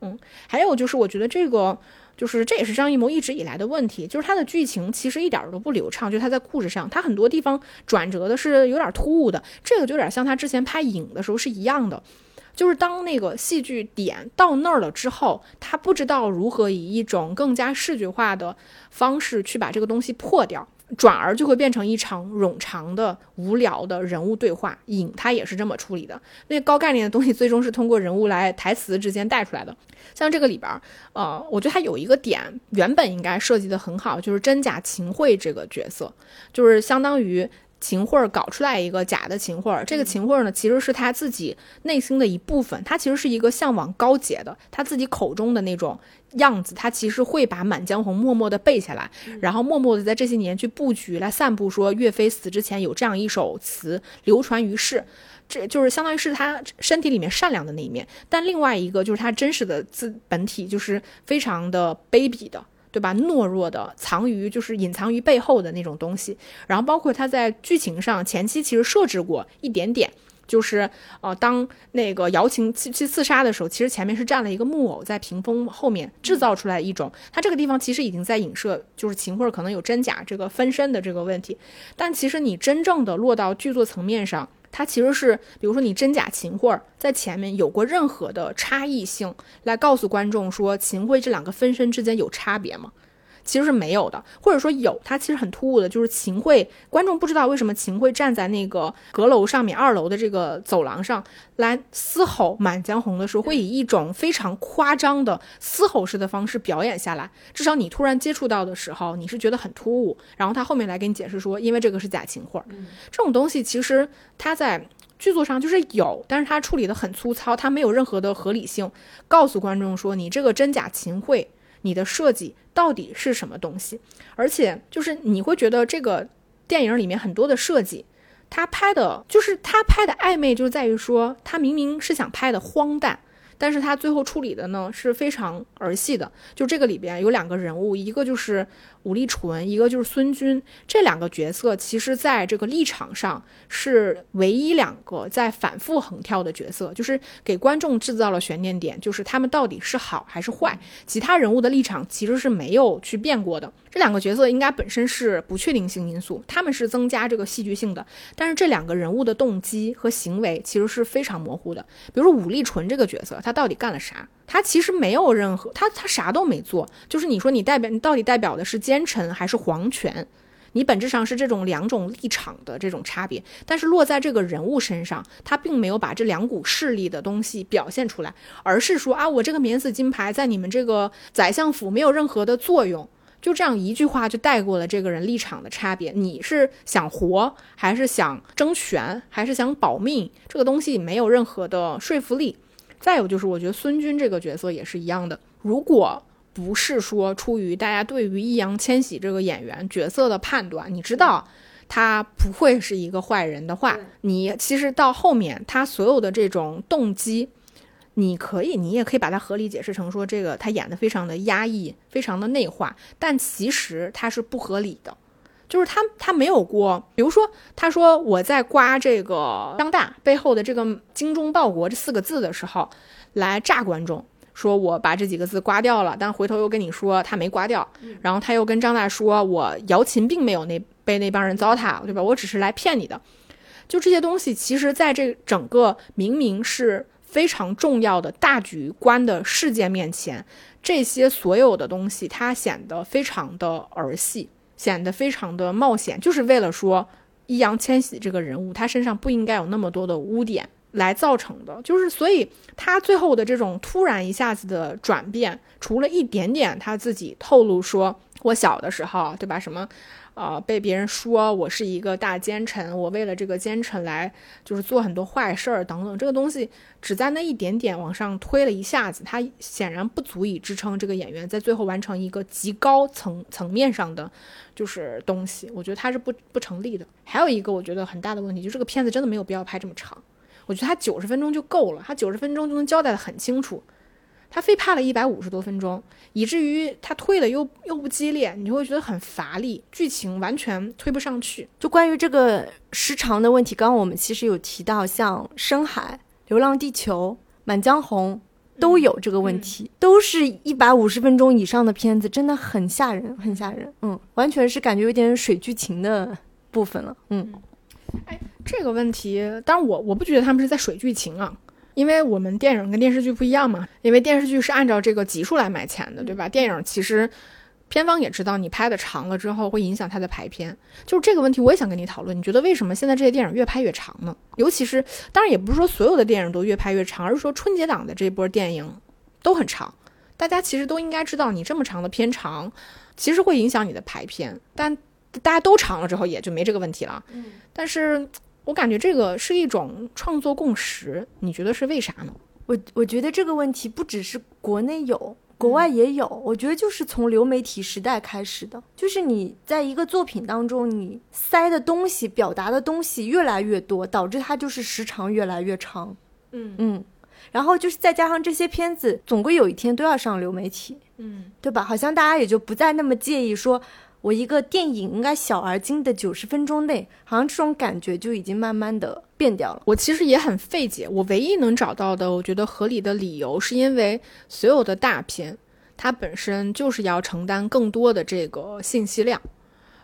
嗯，还有就是，我觉得这个就是这也是张艺谋一直以来的问题，就是他的剧情其实一点都不流畅，就他在故事上，他很多地方转折的是有点突兀的，这个就有点像他之前拍影的时候是一样的。就是当那个戏剧点到那儿了之后，他不知道如何以一种更加视觉化的方式去把这个东西破掉，转而就会变成一场冗长的、无聊的人物对话。影他也是这么处理的，那高概念的东西最终是通过人物来台词之间带出来的。像这个里边儿，呃，我觉得他有一个点原本应该设计的很好，就是真假秦桧这个角色，就是相当于。秦桧搞出来一个假的秦桧，这个秦桧呢，其实是他自己内心的一部分，他其实是一个向往高洁的，他自己口中的那种样子，他其实会把《满江红》默默的背下来，然后默默的在这些年去布局来散布，说岳飞死之前有这样一首词流传于世，这就是相当于是他身体里面善良的那一面，但另外一个就是他真实的自本体就是非常的卑鄙的。对吧？懦弱的，藏于就是隐藏于背后的那种东西。然后包括他在剧情上前期其实设置过一点点，就是呃，当那个姚琴去去刺杀的时候，其实前面是站了一个木偶在屏风后面制造出来一种。他这个地方其实已经在影射，就是秦桧可能有真假这个分身的这个问题。但其实你真正的落到剧作层面上。它其实是，比如说你真假秦桧在前面有过任何的差异性，来告诉观众说秦桧这两个分身之间有差别吗？其实是没有的，或者说有，它其实很突兀的，就是秦桧，观众不知道为什么秦桧站在那个阁楼上面，二楼的这个走廊上来嘶吼《满江红》的时候，会以一种非常夸张的嘶吼式的方式表演下来。至少你突然接触到的时候，你是觉得很突兀。然后他后面来给你解释说，因为这个是假秦桧，这种东西其实它在剧作上就是有，但是他处理的很粗糙，他没有任何的合理性，告诉观众说你这个真假秦桧。你的设计到底是什么东西？而且就是你会觉得这个电影里面很多的设计，他拍的就是他拍的暧昧，就在于说他明明是想拍的荒诞。但是他最后处理的呢是非常儿戏的，就这个里边有两个人物，一个就是武力纯，一个就是孙军，这两个角色其实在这个立场上是唯一两个在反复横跳的角色，就是给观众制造了悬念点，就是他们到底是好还是坏，其他人物的立场其实是没有去变过的。这两个角色应该本身是不确定性因素，他们是增加这个戏剧性的，但是这两个人物的动机和行为其实是非常模糊的。比如说武力纯这个角色，他到底干了啥？他其实没有任何，他他啥都没做。就是你说你代表你到底代表的是奸臣还是皇权？你本质上是这种两种立场的这种差别，但是落在这个人物身上，他并没有把这两股势力的东西表现出来，而是说啊，我这个免死金牌在你们这个宰相府没有任何的作用。就这样一句话就带过了这个人立场的差别。你是想活，还是想争权，还是想保命？这个东西没有任何的说服力。再有就是，我觉得孙军这个角色也是一样的。如果不是说出于大家对于易烊千玺这个演员角色的判断，你知道他不会是一个坏人的话，你其实到后面他所有的这种动机。你可以，你也可以把它合理解释成说，这个他演的非常的压抑，非常的内化，但其实他是不合理的，就是他他没有过，比如说他说我在刮这个张大背后的这个“精忠报国”这四个字的时候，来炸观众，说我把这几个字刮掉了，但回头又跟你说他没刮掉，然后他又跟张大说，我姚琴并没有那被那帮人糟蹋，对吧？我只是来骗你的，就这些东西，其实在这整个明明是。非常重要的大局观的事件面前，这些所有的东西，它显得非常的儿戏，显得非常的冒险，就是为了说易烊千玺这个人物，他身上不应该有那么多的污点来造成的，就是所以他最后的这种突然一下子的转变，除了一点点他自己透露说，我小的时候，对吧？什么？啊，被别人说我是一个大奸臣，我为了这个奸臣来就是做很多坏事儿等等，这个东西只在那一点点往上推了一下子，它显然不足以支撑这个演员在最后完成一个极高层层面上的就是东西，我觉得它是不不成立的。还有一个我觉得很大的问题，就这个片子真的没有必要拍这么长，我觉得它九十分钟就够了，它九十分钟就能交代的很清楚。他非怕了一百五十多分钟，以至于他推的又又不激烈，你就会觉得很乏力，剧情完全推不上去。就关于这个时长的问题，刚刚我们其实有提到，像《深海》《流浪地球》《满江红》都有这个问题，都是一百五十分钟以上的片子，真的很吓人，很吓人。嗯，完全是感觉有点水剧情的部分了。嗯，这个问题，当然我我不觉得他们是在水剧情啊，因为我们电影跟电视剧不一样嘛，因为电视剧是按照这个集数来买钱的，对吧？电影其实片方也知道你拍的长了之后会影响它的排片，就是这个问题我也想跟你讨论。你觉得为什么现在这些电影越拍越长呢？尤其是当然也不是说所有的电影都越拍越长，而是说春节档的这波电影都很长。大家其实都应该知道，你这么长的片长，其实会影响你的排片，但大家都长了之后也就没这个问题了。嗯，但是我感觉这个是一种创作共识，你觉得是为啥呢？我我觉得这个问题不只是国内有，国外也有。我觉得就是从流媒体时代开始的，就是你在一个作品当中，你塞的东西、表达的东西越来越多，导致它就是时长越来越长。嗯嗯，然后就是再加上这些片子，总归有一天都要上流媒体，嗯对吧？好像大家也就不再那么介意说。我一个电影应该小而精的九十分钟内，好像这种感觉就已经慢慢的变掉了。我其实也很费解，我唯一能找到的我觉得合理的理由，是因为所有的大片，它本身就是要承担更多的这个信息量，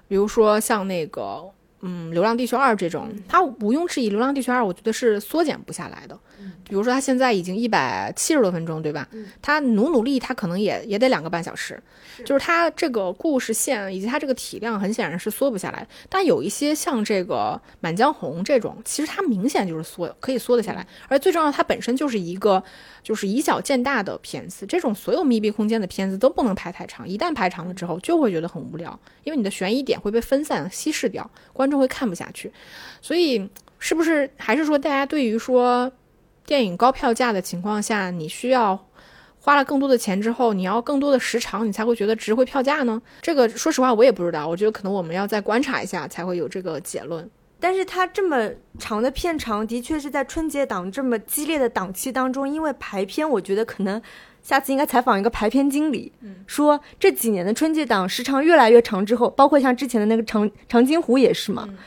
比如说像那个。嗯，《流浪地球二》这种，它毋庸置疑，《流浪地球二》我觉得是缩减不下来的。比如说，它现在已经一百七十多分钟，对吧？它努努力，它可能也也得两个半小时。就是它这个故事线以及它这个体量，很显然是缩不下来。但有一些像这个《满江红》这种，其实它明显就是缩，可以缩得下来。而最重要，它本身就是一个就是以小见大的片子。这种所有密闭空间的片子都不能拍太长，一旦拍长了之后，就会觉得很无聊，因为你的悬疑点会被分散稀释掉，观众会看不下去。所以，是不是还是说大家对于说电影高票价的情况下，你需要？花了更多的钱之后，你要更多的时长，你才会觉得值回票价呢？这个说实话我也不知道，我觉得可能我们要再观察一下才会有这个结论。但是它这么长的片长，的确是在春节档这么激烈的档期当中，因为排片，我觉得可能下次应该采访一个排片经理，嗯，说这几年的春节档时长越来越长之后，包括像之前的那个长长津湖也是嘛，嗯、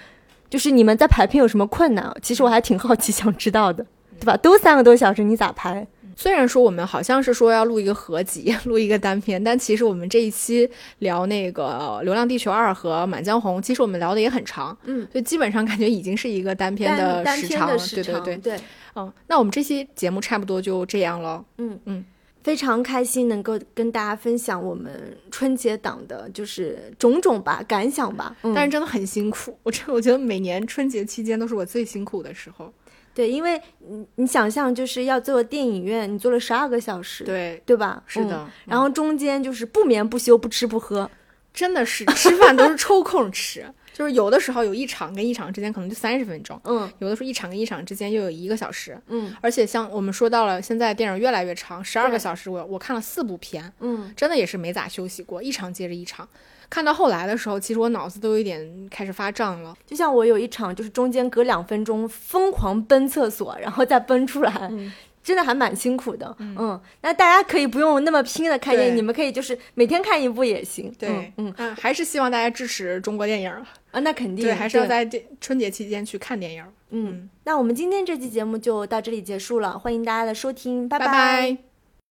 就是你们在排片有什么困难？其实我还挺好奇，想知道的，对吧？都三个多小时，你咋排？虽然说我们好像是说要录一个合集，录一个单片，但其实我们这一期聊那个《流浪地球二》和《满江红》，其实我们聊的也很长，嗯，所以基本上感觉已经是一个单片的时长，对对对对，嗯，那我们这期节目差不多就这样了，嗯嗯，非常开心能够跟大家分享我们春节档的就是种种吧感想吧，嗯、但是真的很辛苦，我这我觉得每年春节期间都是我最辛苦的时候。对，因为你你想象就是要做电影院，你做了十二个小时，对对吧？是的、嗯。然后中间就是不眠不休，不吃不喝，真的是吃饭都是抽空吃，就是有的时候有一场跟一场之间可能就三十分钟，嗯，有的时候一场跟一场之间又有一个小时，嗯。而且像我们说到了，现在电影越来越长，十二个小时，我我看了四部片，嗯，真的也是没咋休息过，一场接着一场。看到后来的时候，其实我脑子都有点开始发胀了。就像我有一场，就是中间隔两分钟疯狂奔厕所，然后再奔出来，嗯、真的还蛮辛苦的。嗯,嗯，那大家可以不用那么拼的看电影，你们可以就是每天看一部也行。对，嗯嗯，还是希望大家支持中国电影啊，那肯定对，还是要在这春节期间去看电影。嗯，那我们今天这期节目就到这里结束了，欢迎大家的收听，拜拜。